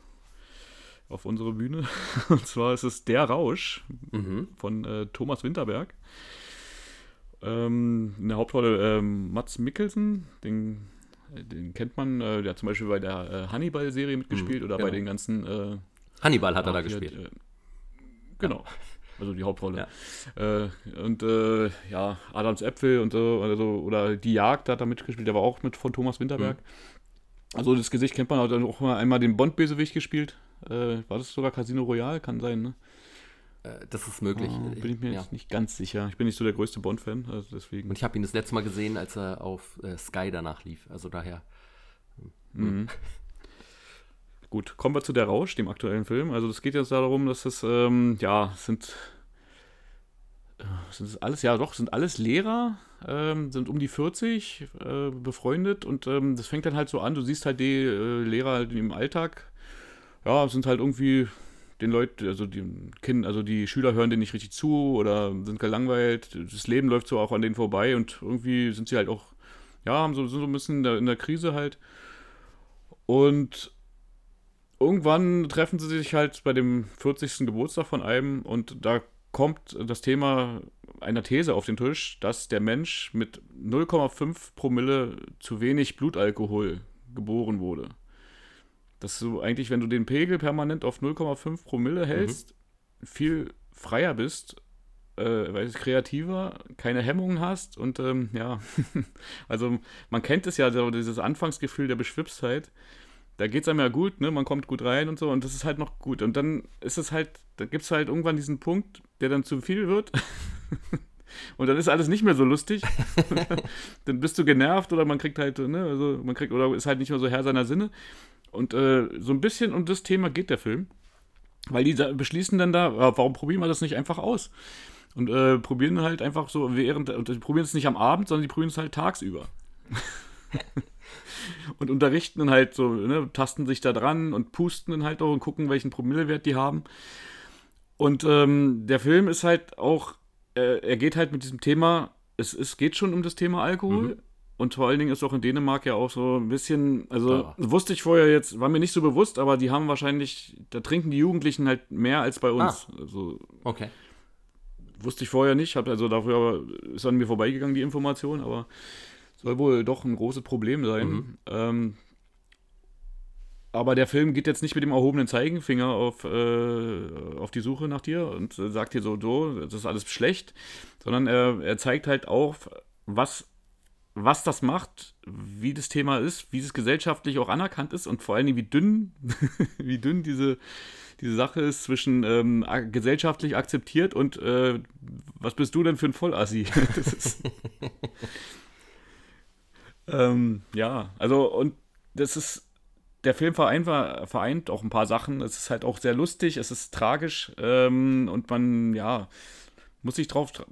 auf unsere Bühne. Und zwar ist es Der Rausch Mhm. von äh, Thomas Winterberg. Ähm, in der Hauptrolle ähm, Mats Mikkelsen, den, den kennt man, äh, der hat zum Beispiel bei der äh, Hannibal-Serie mitgespielt oder bei genau. den ganzen äh, Hannibal hat er da gespielt. Genau. Also die Hauptrolle. Äh, und äh, ja, Adams Äpfel und so, oder, so, oder Die Jagd hat da mitgespielt, der war auch mit von Thomas Winterberg. Mhm. Also das Gesicht kennt man, hat dann auch mal einmal den Bond-Bösewicht gespielt. Äh, war das sogar Casino Royale? Kann sein, ne? Äh, das ist möglich. Ah, bin ich mir ja. jetzt nicht ganz sicher. Ich bin nicht so der größte Bond-Fan, also deswegen. Und ich habe ihn das letzte Mal gesehen, als er auf äh, Sky danach lief. Also daher. Mhm. Gut, kommen wir zu Der Rausch, dem aktuellen Film. Also es geht jetzt darum, dass es, ähm, ja, sind, äh, sind es alles, ja doch, sind alles Lehrer, ähm, sind um die 40, äh, befreundet und ähm, das fängt dann halt so an, du siehst halt die äh, Lehrer halt im Alltag, ja, sind halt irgendwie den Leuten, also die Kinder, also die Schüler hören denen nicht richtig zu oder sind gelangweilt, das Leben läuft so auch an denen vorbei und irgendwie sind sie halt auch, ja, haben so, sind so ein bisschen in der, in der Krise halt. Und irgendwann treffen sie sich halt bei dem 40. Geburtstag von einem und da kommt das Thema einer These auf den Tisch, dass der Mensch mit 0,5 Promille zu wenig Blutalkohol geboren wurde. Dass du eigentlich, wenn du den Pegel permanent auf 0,5 Promille hältst, viel freier bist, äh, weil kreativer, keine Hemmungen hast und ähm, ja, also man kennt es ja, dieses Anfangsgefühl der Beschwipstheit da geht es einem ja gut, ne? Man kommt gut rein und so und das ist halt noch gut. Und dann ist es halt, da gibt es halt irgendwann diesen Punkt, der dann zu viel wird. und dann ist alles nicht mehr so lustig. dann bist du genervt oder man kriegt halt, ne, also man kriegt, oder ist halt nicht mehr so Herr seiner Sinne. Und äh, so ein bisschen um das Thema geht der Film. Weil die da beschließen dann da, warum probieren wir das nicht einfach aus? Und äh, probieren halt einfach so während, und die probieren es nicht am Abend, sondern die probieren es halt tagsüber und unterrichten dann halt so, ne, tasten sich da dran und pusten dann halt auch und gucken, welchen Promillewert die haben. Und ähm, der Film ist halt auch, äh, er geht halt mit diesem Thema, es, es geht schon um das Thema Alkohol. Mhm. Und vor allen Dingen ist auch in Dänemark ja auch so ein bisschen, also Ja. wusste ich vorher jetzt, war mir nicht so bewusst, aber die haben wahrscheinlich, da trinken die Jugendlichen halt mehr als bei uns. Also Okay. wusste ich vorher nicht, hab also dafür ist an mir vorbeigegangen die Information, aber soll wohl doch ein großes Problem sein. Mhm. Ähm, aber der Film geht jetzt nicht mit dem erhobenen Zeigenfinger auf, äh, auf die Suche nach dir und sagt dir so, so, das ist alles schlecht, sondern er, er zeigt halt auf, was, was das macht, wie das Thema ist, wie es gesellschaftlich auch anerkannt ist und vor allen Dingen, wie dünn, wie dünn diese, diese Sache ist zwischen ähm, gesellschaftlich akzeptiert und äh, was bist du denn für ein Vollassi? das ist, ähm, ja, also und das ist, der Film vereint, vereint auch ein paar Sachen. Es ist halt auch sehr lustig, es ist tragisch ähm, und man, ja, muss sich drauf, tra-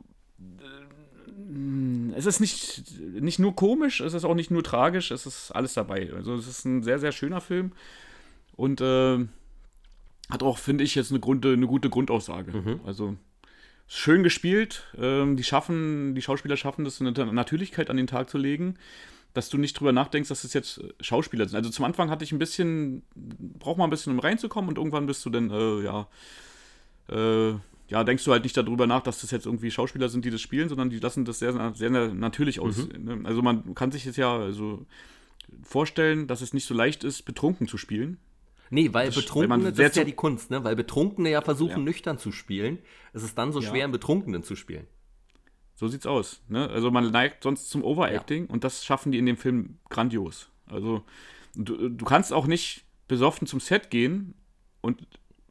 es ist nicht, nicht nur komisch, es ist auch nicht nur tragisch, es ist alles dabei. Also es ist ein sehr, sehr schöner Film und äh, hat auch, finde ich, jetzt eine, Grund, eine gute Grundaussage. Mhm. Also schön gespielt, ähm, die schaffen, die Schauspieler schaffen das, eine Natürlichkeit an den Tag zu legen, dass du nicht drüber nachdenkst, dass es jetzt Schauspieler sind. Also zum Anfang hatte ich ein bisschen, braucht man ein bisschen, um reinzukommen und irgendwann bist du dann, äh, ja, äh, ja, denkst du halt nicht darüber nach, dass das jetzt irgendwie Schauspieler sind, die das spielen, sondern die lassen das sehr, sehr, sehr natürlich aus. Ne? Also man kann sich jetzt ja also vorstellen, dass es nicht so leicht ist, betrunken zu spielen. Nee, weil Das- Betrunkene, das ist ja die Kunst, ne? Weil Betrunkene ja versuchen, Ja. nüchtern zu spielen. Es ist dann so Ja. schwer, einen Betrunkenen zu spielen. So sieht's aus. Ne? Also man neigt sonst zum Overacting und das schaffen die in dem Film grandios. Also du, du kannst auch nicht besoffen zum Set gehen und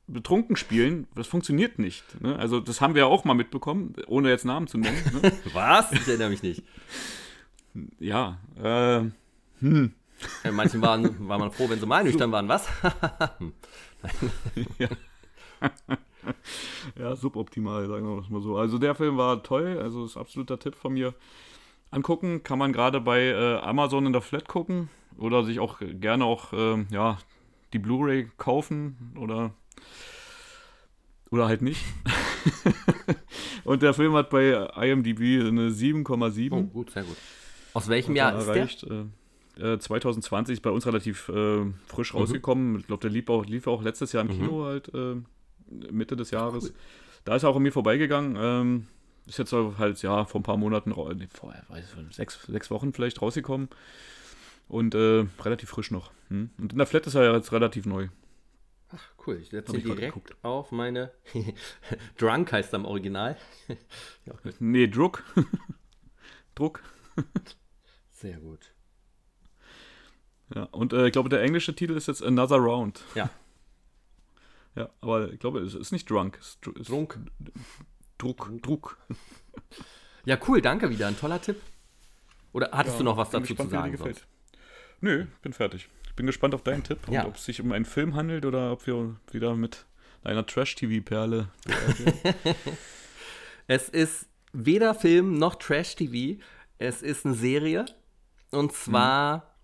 betrunken spielen. Das funktioniert nicht. Ne? Also das haben wir ja auch mal mitbekommen, ohne jetzt Namen zu nennen. Ne? Was? Ich erinnere mich nicht. ja. Äh, Äh, Manchen waren, war man froh, wenn sie mal nüchtern waren. Was? ja, suboptimal, sagen wir mal so. Also der Film war toll, also ist absoluter Tipp von mir. Angucken kann man gerade bei äh, Amazon in der Flat gucken oder sich auch gerne auch ähm, ja, die Blu-ray kaufen oder oder halt nicht. Und der Film hat bei IMDb eine 7,7 Oh, gut, sehr gut. Aus welchem Jahr ist der? erreicht. Äh, äh, 2020 ist bei uns relativ äh, frisch rausgekommen. Ich glaube, der lief auch, lief auch letztes Jahr im Kino halt äh, Mitte des Jahres. Da ist er auch an mir vorbeigegangen. Ähm, ist jetzt halt ja vor ein paar Monaten, nee, vor weiß sechs, sechs Wochen vielleicht rausgekommen. Und äh, relativ frisch noch. Hm? Und in der Flat ist er ja jetzt relativ neu. Cool, ich setze ihn direkt geguckt. auf meine. Drunk heißt er im Original. Nee, Druck. Druck. Sehr gut. Ja, und äh, ich glaube, der englische Titel ist jetzt Another Round. Ja. Ja, aber ich glaube, es ist nicht Drunk. Es ist, Drunk. Druck. Druck. Ja, cool, danke wieder. Ein toller Tipp. Oder hattest du noch was dazu zu gespannt, wie dir sagen? gefällt. Nö, bin fertig. Ich bin gespannt auf deinen Tipp und Ja. ob es sich um einen Film handelt oder ob wir wieder mit einer Trash-TV-Perle. Es ist weder Film noch Trash-TV. Es ist eine Serie. Und zwar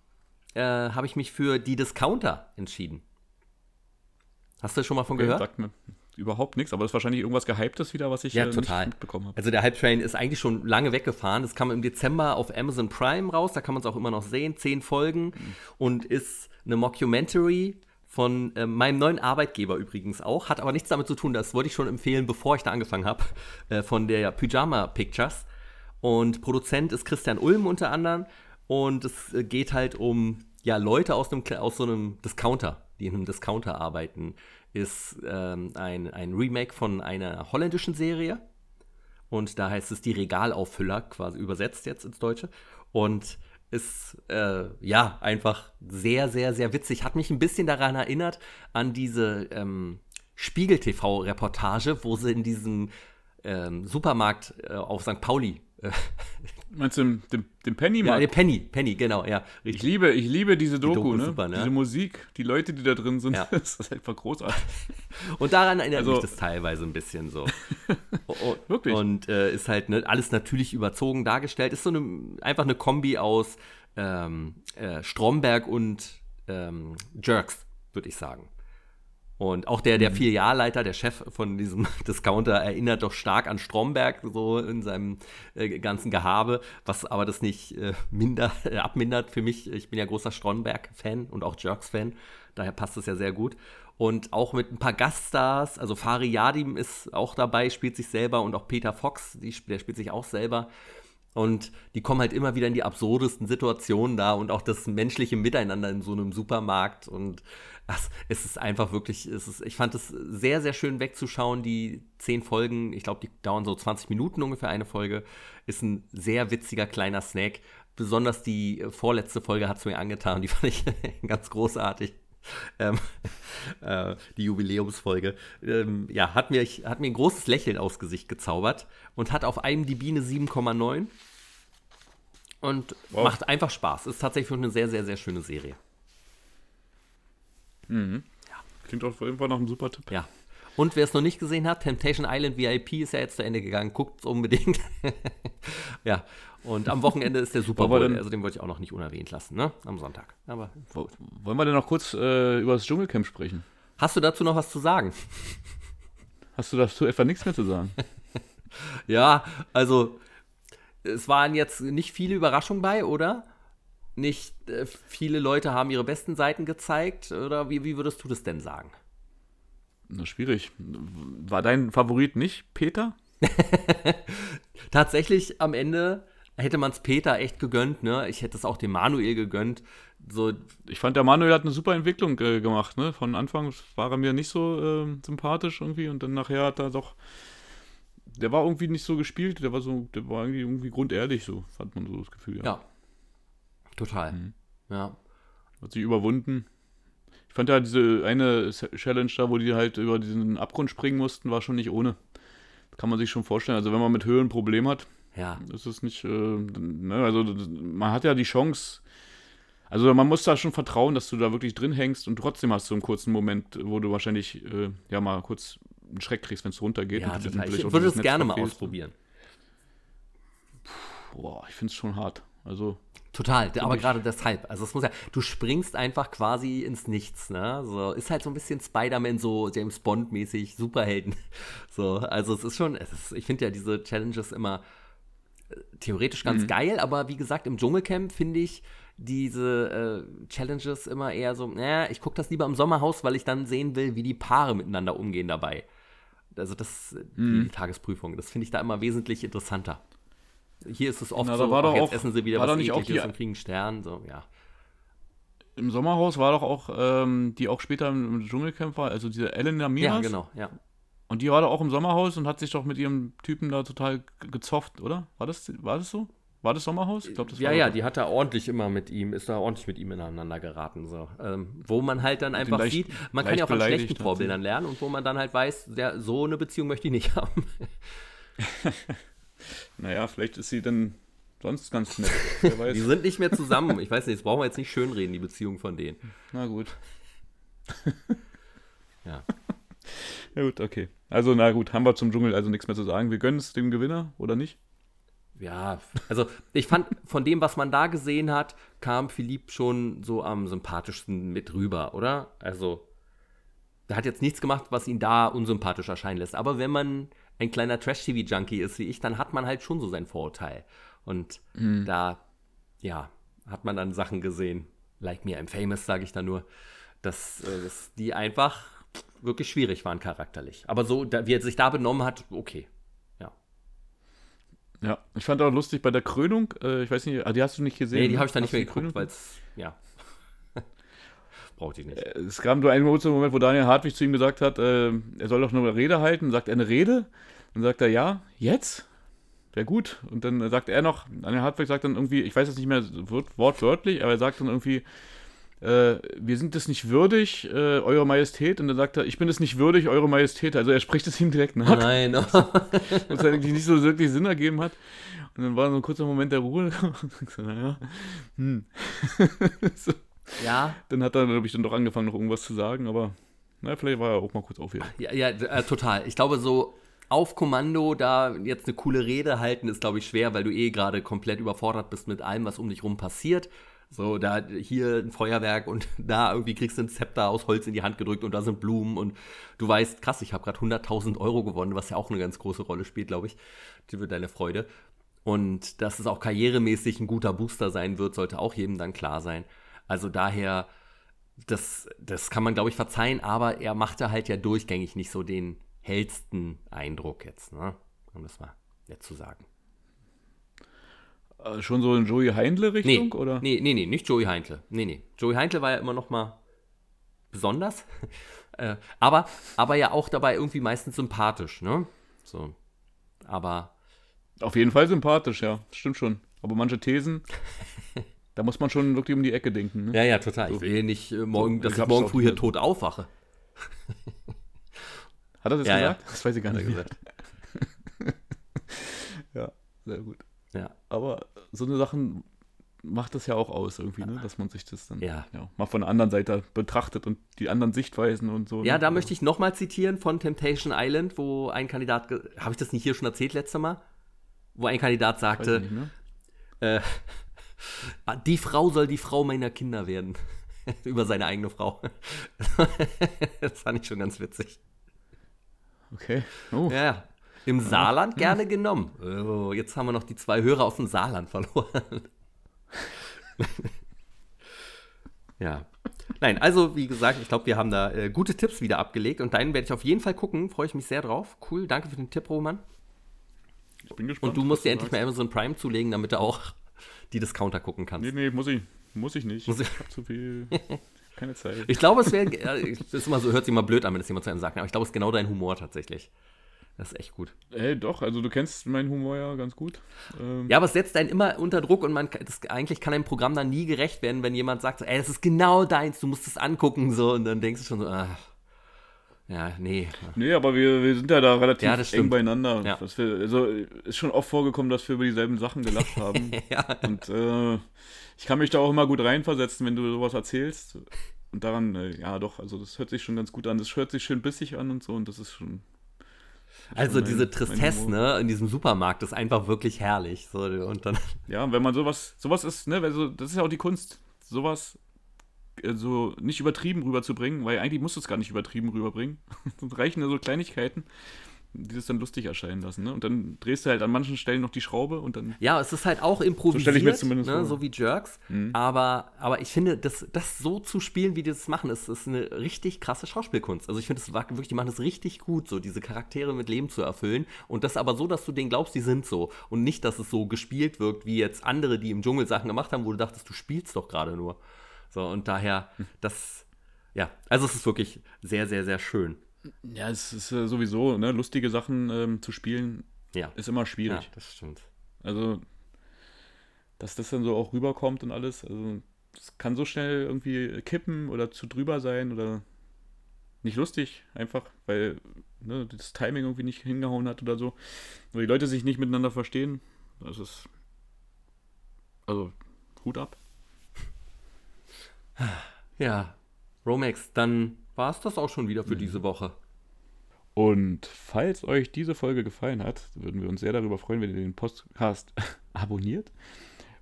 äh, habe ich mich für die Discounter entschieden. Hast du schon mal von gehört? Sagt mir überhaupt nichts, aber das ist wahrscheinlich irgendwas Gehyptes wieder, was ich Ja, äh, total. nicht mitbekommen habe. Also der Hype Train ist eigentlich schon lange weggefahren. Das kam im Dezember auf Amazon Prime raus. Da kann man es auch immer noch sehen. Zehn Folgen und ist eine Mockumentary von äh, meinem neuen Arbeitgeber übrigens auch. Hat aber nichts damit zu tun. Das wollte ich schon empfehlen, bevor ich da angefangen habe. Äh, von der Pyjama Pictures. Und Produzent ist Christian Ulm unter anderem. Und es äh, geht halt um ja, Leute aus, einem, aus so einem Discounter, die in einem Discounter arbeiten. Ist ähm, ein, ein Remake von einer holländischen Serie. Und da heißt es die Regalauffüller, quasi übersetzt jetzt ins Deutsche. Und ist, äh, ja, einfach sehr, sehr, sehr witzig. Hat mich ein bisschen daran erinnert, an diese ähm, Spiegel-TV-Reportage, wo sie in diesem ähm, Supermarkt äh, auf St. Pauli, Meinst du den, den, den Penny ja, Markt? der Penny, Penny, genau, ja, Ich richtig. liebe, ich liebe diese Doku, Doku ist ne? super, ne? Diese Musik, die Leute, die da drin sind, Ja. das ist einfach großartig. Und daran erinnert Also- mich das teilweise ein bisschen so. Oh, Wirklich? Und äh, ist halt ne, alles natürlich überzogen dargestellt. Ist so eine, einfach eine Kombi aus ähm, äh, Stromberg und ähm, Jerks, würde ich sagen. Und auch der, der Filialleiter, der Chef von diesem Discounter, erinnert doch stark an Stromberg, so in seinem äh, ganzen Gehabe, was aber das nicht äh, minder, äh, abmindert für mich. Ich bin ja großer Stromberg-Fan und auch Jerks-Fan, daher passt es ja sehr gut. Und auch mit ein paar Gaststars, also Fari Yadim ist auch dabei, spielt sich selber und auch Peter Fox, die, der spielt sich auch selber. Und die kommen halt immer wieder in die absurdesten Situationen da und auch das menschliche Miteinander in so einem Supermarkt. Und es ist einfach wirklich, es ist, ich fand es sehr, sehr schön wegzuschauen. Die zehn Folgen, ich glaube, die dauern so 20 Minuten ungefähr eine Folge, ist ein sehr witziger kleiner Snack. Besonders die vorletzte Folge hat es mir angetan, die fand ich ganz großartig. Ähm, äh, die Jubiläumsfolge, ähm, ja, hat mir, hat mir ein großes Lächeln aufs Gesicht gezaubert und hat auf IMDb eine 7,9 und Wow. macht einfach Spaß. Ist tatsächlich eine sehr, sehr, sehr schöne Serie. Klingt auf jeden Fall nach einem super Tipp. Ja. Und wer es noch nicht gesehen hat, Temptation Island VIP ist ja jetzt zu Ende gegangen. Guckt es unbedingt. ja. Und am Wochenende ist der Super Bowl. Also den wollte ich auch noch nicht unerwähnt lassen, ne? Am Sonntag. Aber wollen wir denn noch kurz äh, über das Dschungelcamp sprechen? Hast du dazu noch was zu sagen? Hast du dazu etwa nichts mehr zu sagen? ja, also es waren jetzt nicht viele Überraschungen bei, oder? Nicht äh, viele Leute haben ihre besten Seiten gezeigt, oder wie, wie würdest du das denn sagen? Na, schwierig. War dein Favorit nicht Peter? Tatsächlich am Ende hätte man es Peter echt gegönnt, ne? Ich hätte es auch dem Manuel gegönnt. So. Ich fand, der Manuel hat eine super Entwicklung äh, gemacht, ne? Von Anfang war er mir nicht so äh, sympathisch irgendwie und dann nachher hat er doch. Der war irgendwie nicht so gespielt, der war so, der war irgendwie, irgendwie grundehrlich, so, hat man so das Gefühl, ja. Ja. Total. Mhm. Ja. Hat sich überwunden. Ich fand ja diese eine Challenge da, wo die halt über diesen Abgrund springen mussten, war schon nicht ohne. Das kann man sich schon vorstellen. Also wenn man mit Höhen ein Problem hat, ja. ist es nicht, äh, ne, also man hat ja die Chance, also man muss da schon vertrauen, dass du da wirklich drin hängst und trotzdem hast du einen kurzen Moment, wo du wahrscheinlich äh, ja mal kurz einen Schreck kriegst, wenn es runtergeht. Ja, ich würde es gerne mal ausprobieren. Puh, boah, ich finde es schon hart. Also Total, aber gerade deshalb. Also es muss ja, du springst einfach quasi ins Nichts, ne? So, ist halt so ein bisschen Spider-Man, so James Bond-mäßig, Superhelden. So, also es ist schon, es ist, ich finde ja diese Challenges immer äh, theoretisch ganz mhm. geil, aber wie gesagt, im Dschungelcamp finde ich diese äh, Challenges immer eher so, naja, ich gucke das lieber im Sommerhaus, weil ich dann sehen will, wie die Paare miteinander umgehen dabei. Also das, mhm. die Tagesprüfung, das finde ich da immer wesentlich interessanter. Hier ist es oft Na, so, war doch jetzt auch, essen sie wieder was Ekliges und kriegen Stern, so, ja. Im Sommerhaus war doch auch, ähm, die auch später im Dschungelcamp war, also diese Elena Miras. Ja, genau, ja. Und die war doch auch im Sommerhaus und hat sich doch mit ihrem Typen da total gezofft, oder? War das, war das so? War das Sommerhaus? Ich glaube, das ja, war. Ja, ja, die hat da ordentlich immer mit ihm, ist da ordentlich mit ihm ineinander geraten. So. Ähm, wo man halt dann einfach leicht, sieht, man kann ja auch von schlechten Vorbildern lernen und wo man dann halt weiß, der, so eine Beziehung möchte ich nicht haben. Naja, vielleicht ist sie dann sonst ganz nett. die sind nicht mehr zusammen. Ich weiß nicht, das brauchen wir jetzt nicht schönreden, die Beziehung von denen. Na gut. ja. Ja gut, okay. Also na gut, haben wir zum Dschungel also nichts mehr zu sagen. Wir gönnen es dem Gewinner oder nicht? Ja, also ich fand, von dem, was man da gesehen hat, kam Philipp schon so am sympathischsten mit rüber, oder? Also, er hat jetzt nichts gemacht, was ihn da unsympathisch erscheinen lässt. Aber wenn man ein kleiner Trash-TV-Junkie ist wie ich, dann hat man halt schon so sein Vorurteil. Und mhm. da, ja, hat man dann Sachen gesehen, like me, I'm famous, sage ich da nur, dass, äh, dass, die einfach wirklich schwierig waren charakterlich. Aber so, da, wie er sich da benommen hat, okay. Ja. Ja, ich fand auch lustig bei der Krönung, äh, ich weiß nicht, ah, die hast du nicht gesehen. Nee, die ne? habe ich da nicht mehr geguckt, weil es, ja. Brauchte ich nicht. Äh, es kam nur ein Moment, wo Daniel Hartwig zu ihm gesagt hat, äh, er soll doch nur eine Rede halten. Sagt er eine Rede? Dann sagt er, ja, jetzt? Wäre gut. Und dann sagt er noch, Daniel Hartwig sagt dann irgendwie, ich weiß jetzt nicht mehr wortwörtlich, aber er sagt dann irgendwie, äh, wir sind es nicht würdig, äh, Eure Majestät. Und dann sagt er, ich bin es nicht würdig, Eure Majestät. Also er spricht es ihm direkt nach. Oh nein. Oh. Was eigentlich nicht so wirklich Sinn ergeben hat. Und dann war so ein kurzer Moment der Ruhe. so, naja, hm. so. Ja. Dann hat er, glaube ich, dann doch angefangen, noch irgendwas zu sagen, aber na, vielleicht war er auch mal kurz auf hier. Ja, ja äh, total. Ich glaube, so auf Kommando da jetzt eine coole Rede halten, ist, glaube ich, schwer, weil du eh gerade komplett überfordert bist mit allem, was um dich rum passiert. So, da hier ein Feuerwerk und da irgendwie kriegst du ein Zepter aus Holz in die Hand gedrückt und da sind Blumen und du weißt, krass, ich habe gerade 100.000 Euro gewonnen, was ja auch eine ganz große Rolle spielt, glaube ich, für deine Freude. Und dass es auch karrieremäßig ein guter Booster sein wird, sollte auch jedem dann klar sein. Also daher, das, das kann man, glaube ich, verzeihen, aber er machte halt ja durchgängig nicht so den hellsten Eindruck jetzt, ne? Um das mal nett zu sagen. Äh, schon so in Joey Heindle-Richtung, nee, oder? Nee, nee, nee, nicht Joey Heindle. Nee, nee. Joey Heindle war ja immer noch mal besonders. äh, aber, aber ja auch dabei irgendwie meistens sympathisch, ne? So. Aber. Auf jeden Fall sympathisch, ja. Stimmt schon. Aber manche Thesen. Da muss man schon wirklich um die Ecke denken. Ne? Ja, ja, total. Ich will nicht äh, morgen, dass ich morgen früh hier tot aufwache. Hat er das ja, gesagt? Ja. Das weiß ich gar nicht. Gesagt. ja, sehr gut. Ja. Aber so eine Sachen, macht das ja auch aus irgendwie, ne? dass man sich das dann Ja. mal von der anderen Seite betrachtet und die anderen Sichtweisen und so. Ja, ne? da möchte ich nochmal zitieren von Temptation Island, wo ein Kandidat, habe ich das nicht hier schon erzählt letztes Mal? Wo ein Kandidat Weiß sagte, ich nicht mehr. äh, die Frau soll die Frau meiner Kinder werden. Über seine eigene Frau. das fand ich schon ganz witzig. Okay. Oh, Ja, ja. Im Saarland gerne genommen. Oh, jetzt haben wir noch die zwei Hörer aus dem Saarland verloren. ja. Nein, also wie gesagt, ich glaube, wir haben da äh, gute Tipps wieder abgelegt und deinen werde ich auf jeden Fall gucken. Freue ich mich sehr drauf. Cool, danke für den Tipp, Roman. ich bin gespannt. Und du musst dir endlich mal. Amazon Prime zulegen, damit du auch die Discounter gucken kannst. Nee, nee, muss ich. Muss ich nicht. Muss ich ich- hab zu viel. Keine Zeit. Ich glaube, es wäre, ist immer so, hört sich immer blöd an, wenn das jemand zu einem sagt, aber ich glaube, es ist genau dein Humor tatsächlich. Das ist echt gut. Ey, doch, also du kennst meinen Humor ja ganz gut. Ähm, Ja, aber es setzt einen immer unter Druck und man das, eigentlich kann ein Programm dann nie gerecht werden, wenn jemand sagt, so, ey, das ist genau deins, du musst es angucken, so, und dann denkst du schon so, ah, ja, nee. Nee, aber wir, wir sind ja da relativ Ja, das eng beieinander. Ja. Wir, also ist schon oft vorgekommen, dass wir über dieselben Sachen gelacht haben. Ja. Und äh, ich kann mich da auch immer gut reinversetzen, wenn du sowas erzählst. Und daran, äh, ja doch, also das hört sich schon ganz gut an. Das hört sich schön bissig an und so und das ist schon. Also mein- diese Tristesse, ne, in diesem Supermarkt ist einfach wirklich herrlich. So, und dann, Ja, wenn man sowas, sowas ist, ne, also das ist ja auch die Kunst, sowas so nicht übertrieben rüberzubringen, weil eigentlich musst du es gar nicht übertrieben rüberbringen. Es reichen ja so Kleinigkeiten, die das dann lustig erscheinen lassen, ne? Und dann drehst du halt an manchen Stellen noch die Schraube und dann. ja, es ist halt auch improvisiert, stell ich mir zumindest ne, so wie Jerks, Mhm. aber, aber ich finde, das, das so zu spielen, wie die das machen, ist, ist eine richtig krasse Schauspielkunst. Also ich finde, das war wirklich, die machen das richtig gut, so diese Charaktere mit Leben zu erfüllen und das aber so, dass du denen glaubst, die sind so und nicht, dass es so gespielt wirkt, wie jetzt andere, die im Dschungel Sachen gemacht haben, wo du dachtest, du spielst doch gerade nur. So, und daher, das, ja, also es ist wirklich sehr, sehr, sehr schön. Ja, es ist äh, sowieso, ne, lustige Sachen ähm, zu spielen, Ja, ist immer ja schwierig. das stimmt. Also, dass das dann so auch rüberkommt und alles, also das kann so schnell irgendwie kippen oder zu drüber sein oder nicht lustig, einfach, weil ne, das Timing irgendwie nicht hingehauen hat oder so. Oder die Leute sich nicht miteinander verstehen. Das ist. Also, Hut ab. Ja, Romex, dann war es das auch schon wieder für diese Woche. Und falls euch diese Folge gefallen hat, würden wir uns sehr darüber freuen, wenn ihr den Podcast abonniert.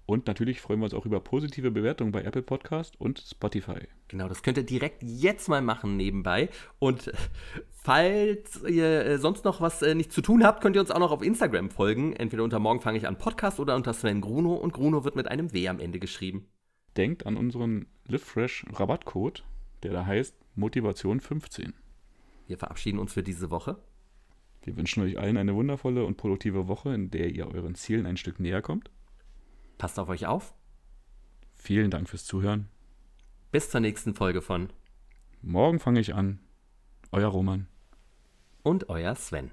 Und natürlich freuen wir uns auch über positive Bewertungen bei Apple Podcast und Spotify. Genau, das könnt ihr direkt jetzt mal machen nebenbei. Und falls ihr äh, sonst noch was äh, nicht zu tun habt, könnt ihr uns auch noch auf Instagram folgen. Entweder unter Morgen fange ich an Podcast oder unter Sven Gruno. Und Gruno wird mit einem W am Ende geschrieben. Denkt an unseren LiveFresh Rabattcode, der da heißt Motivation 15. Wir verabschieden uns für diese Woche. Wir wünschen euch allen eine wundervolle und produktive Woche, in der ihr euren Zielen ein Stück näher kommt. Passt auf euch auf. Vielen Dank fürs Zuhören. Bis zur nächsten Folge von Morgen fange ich an. Euer Roman. Und euer Sven.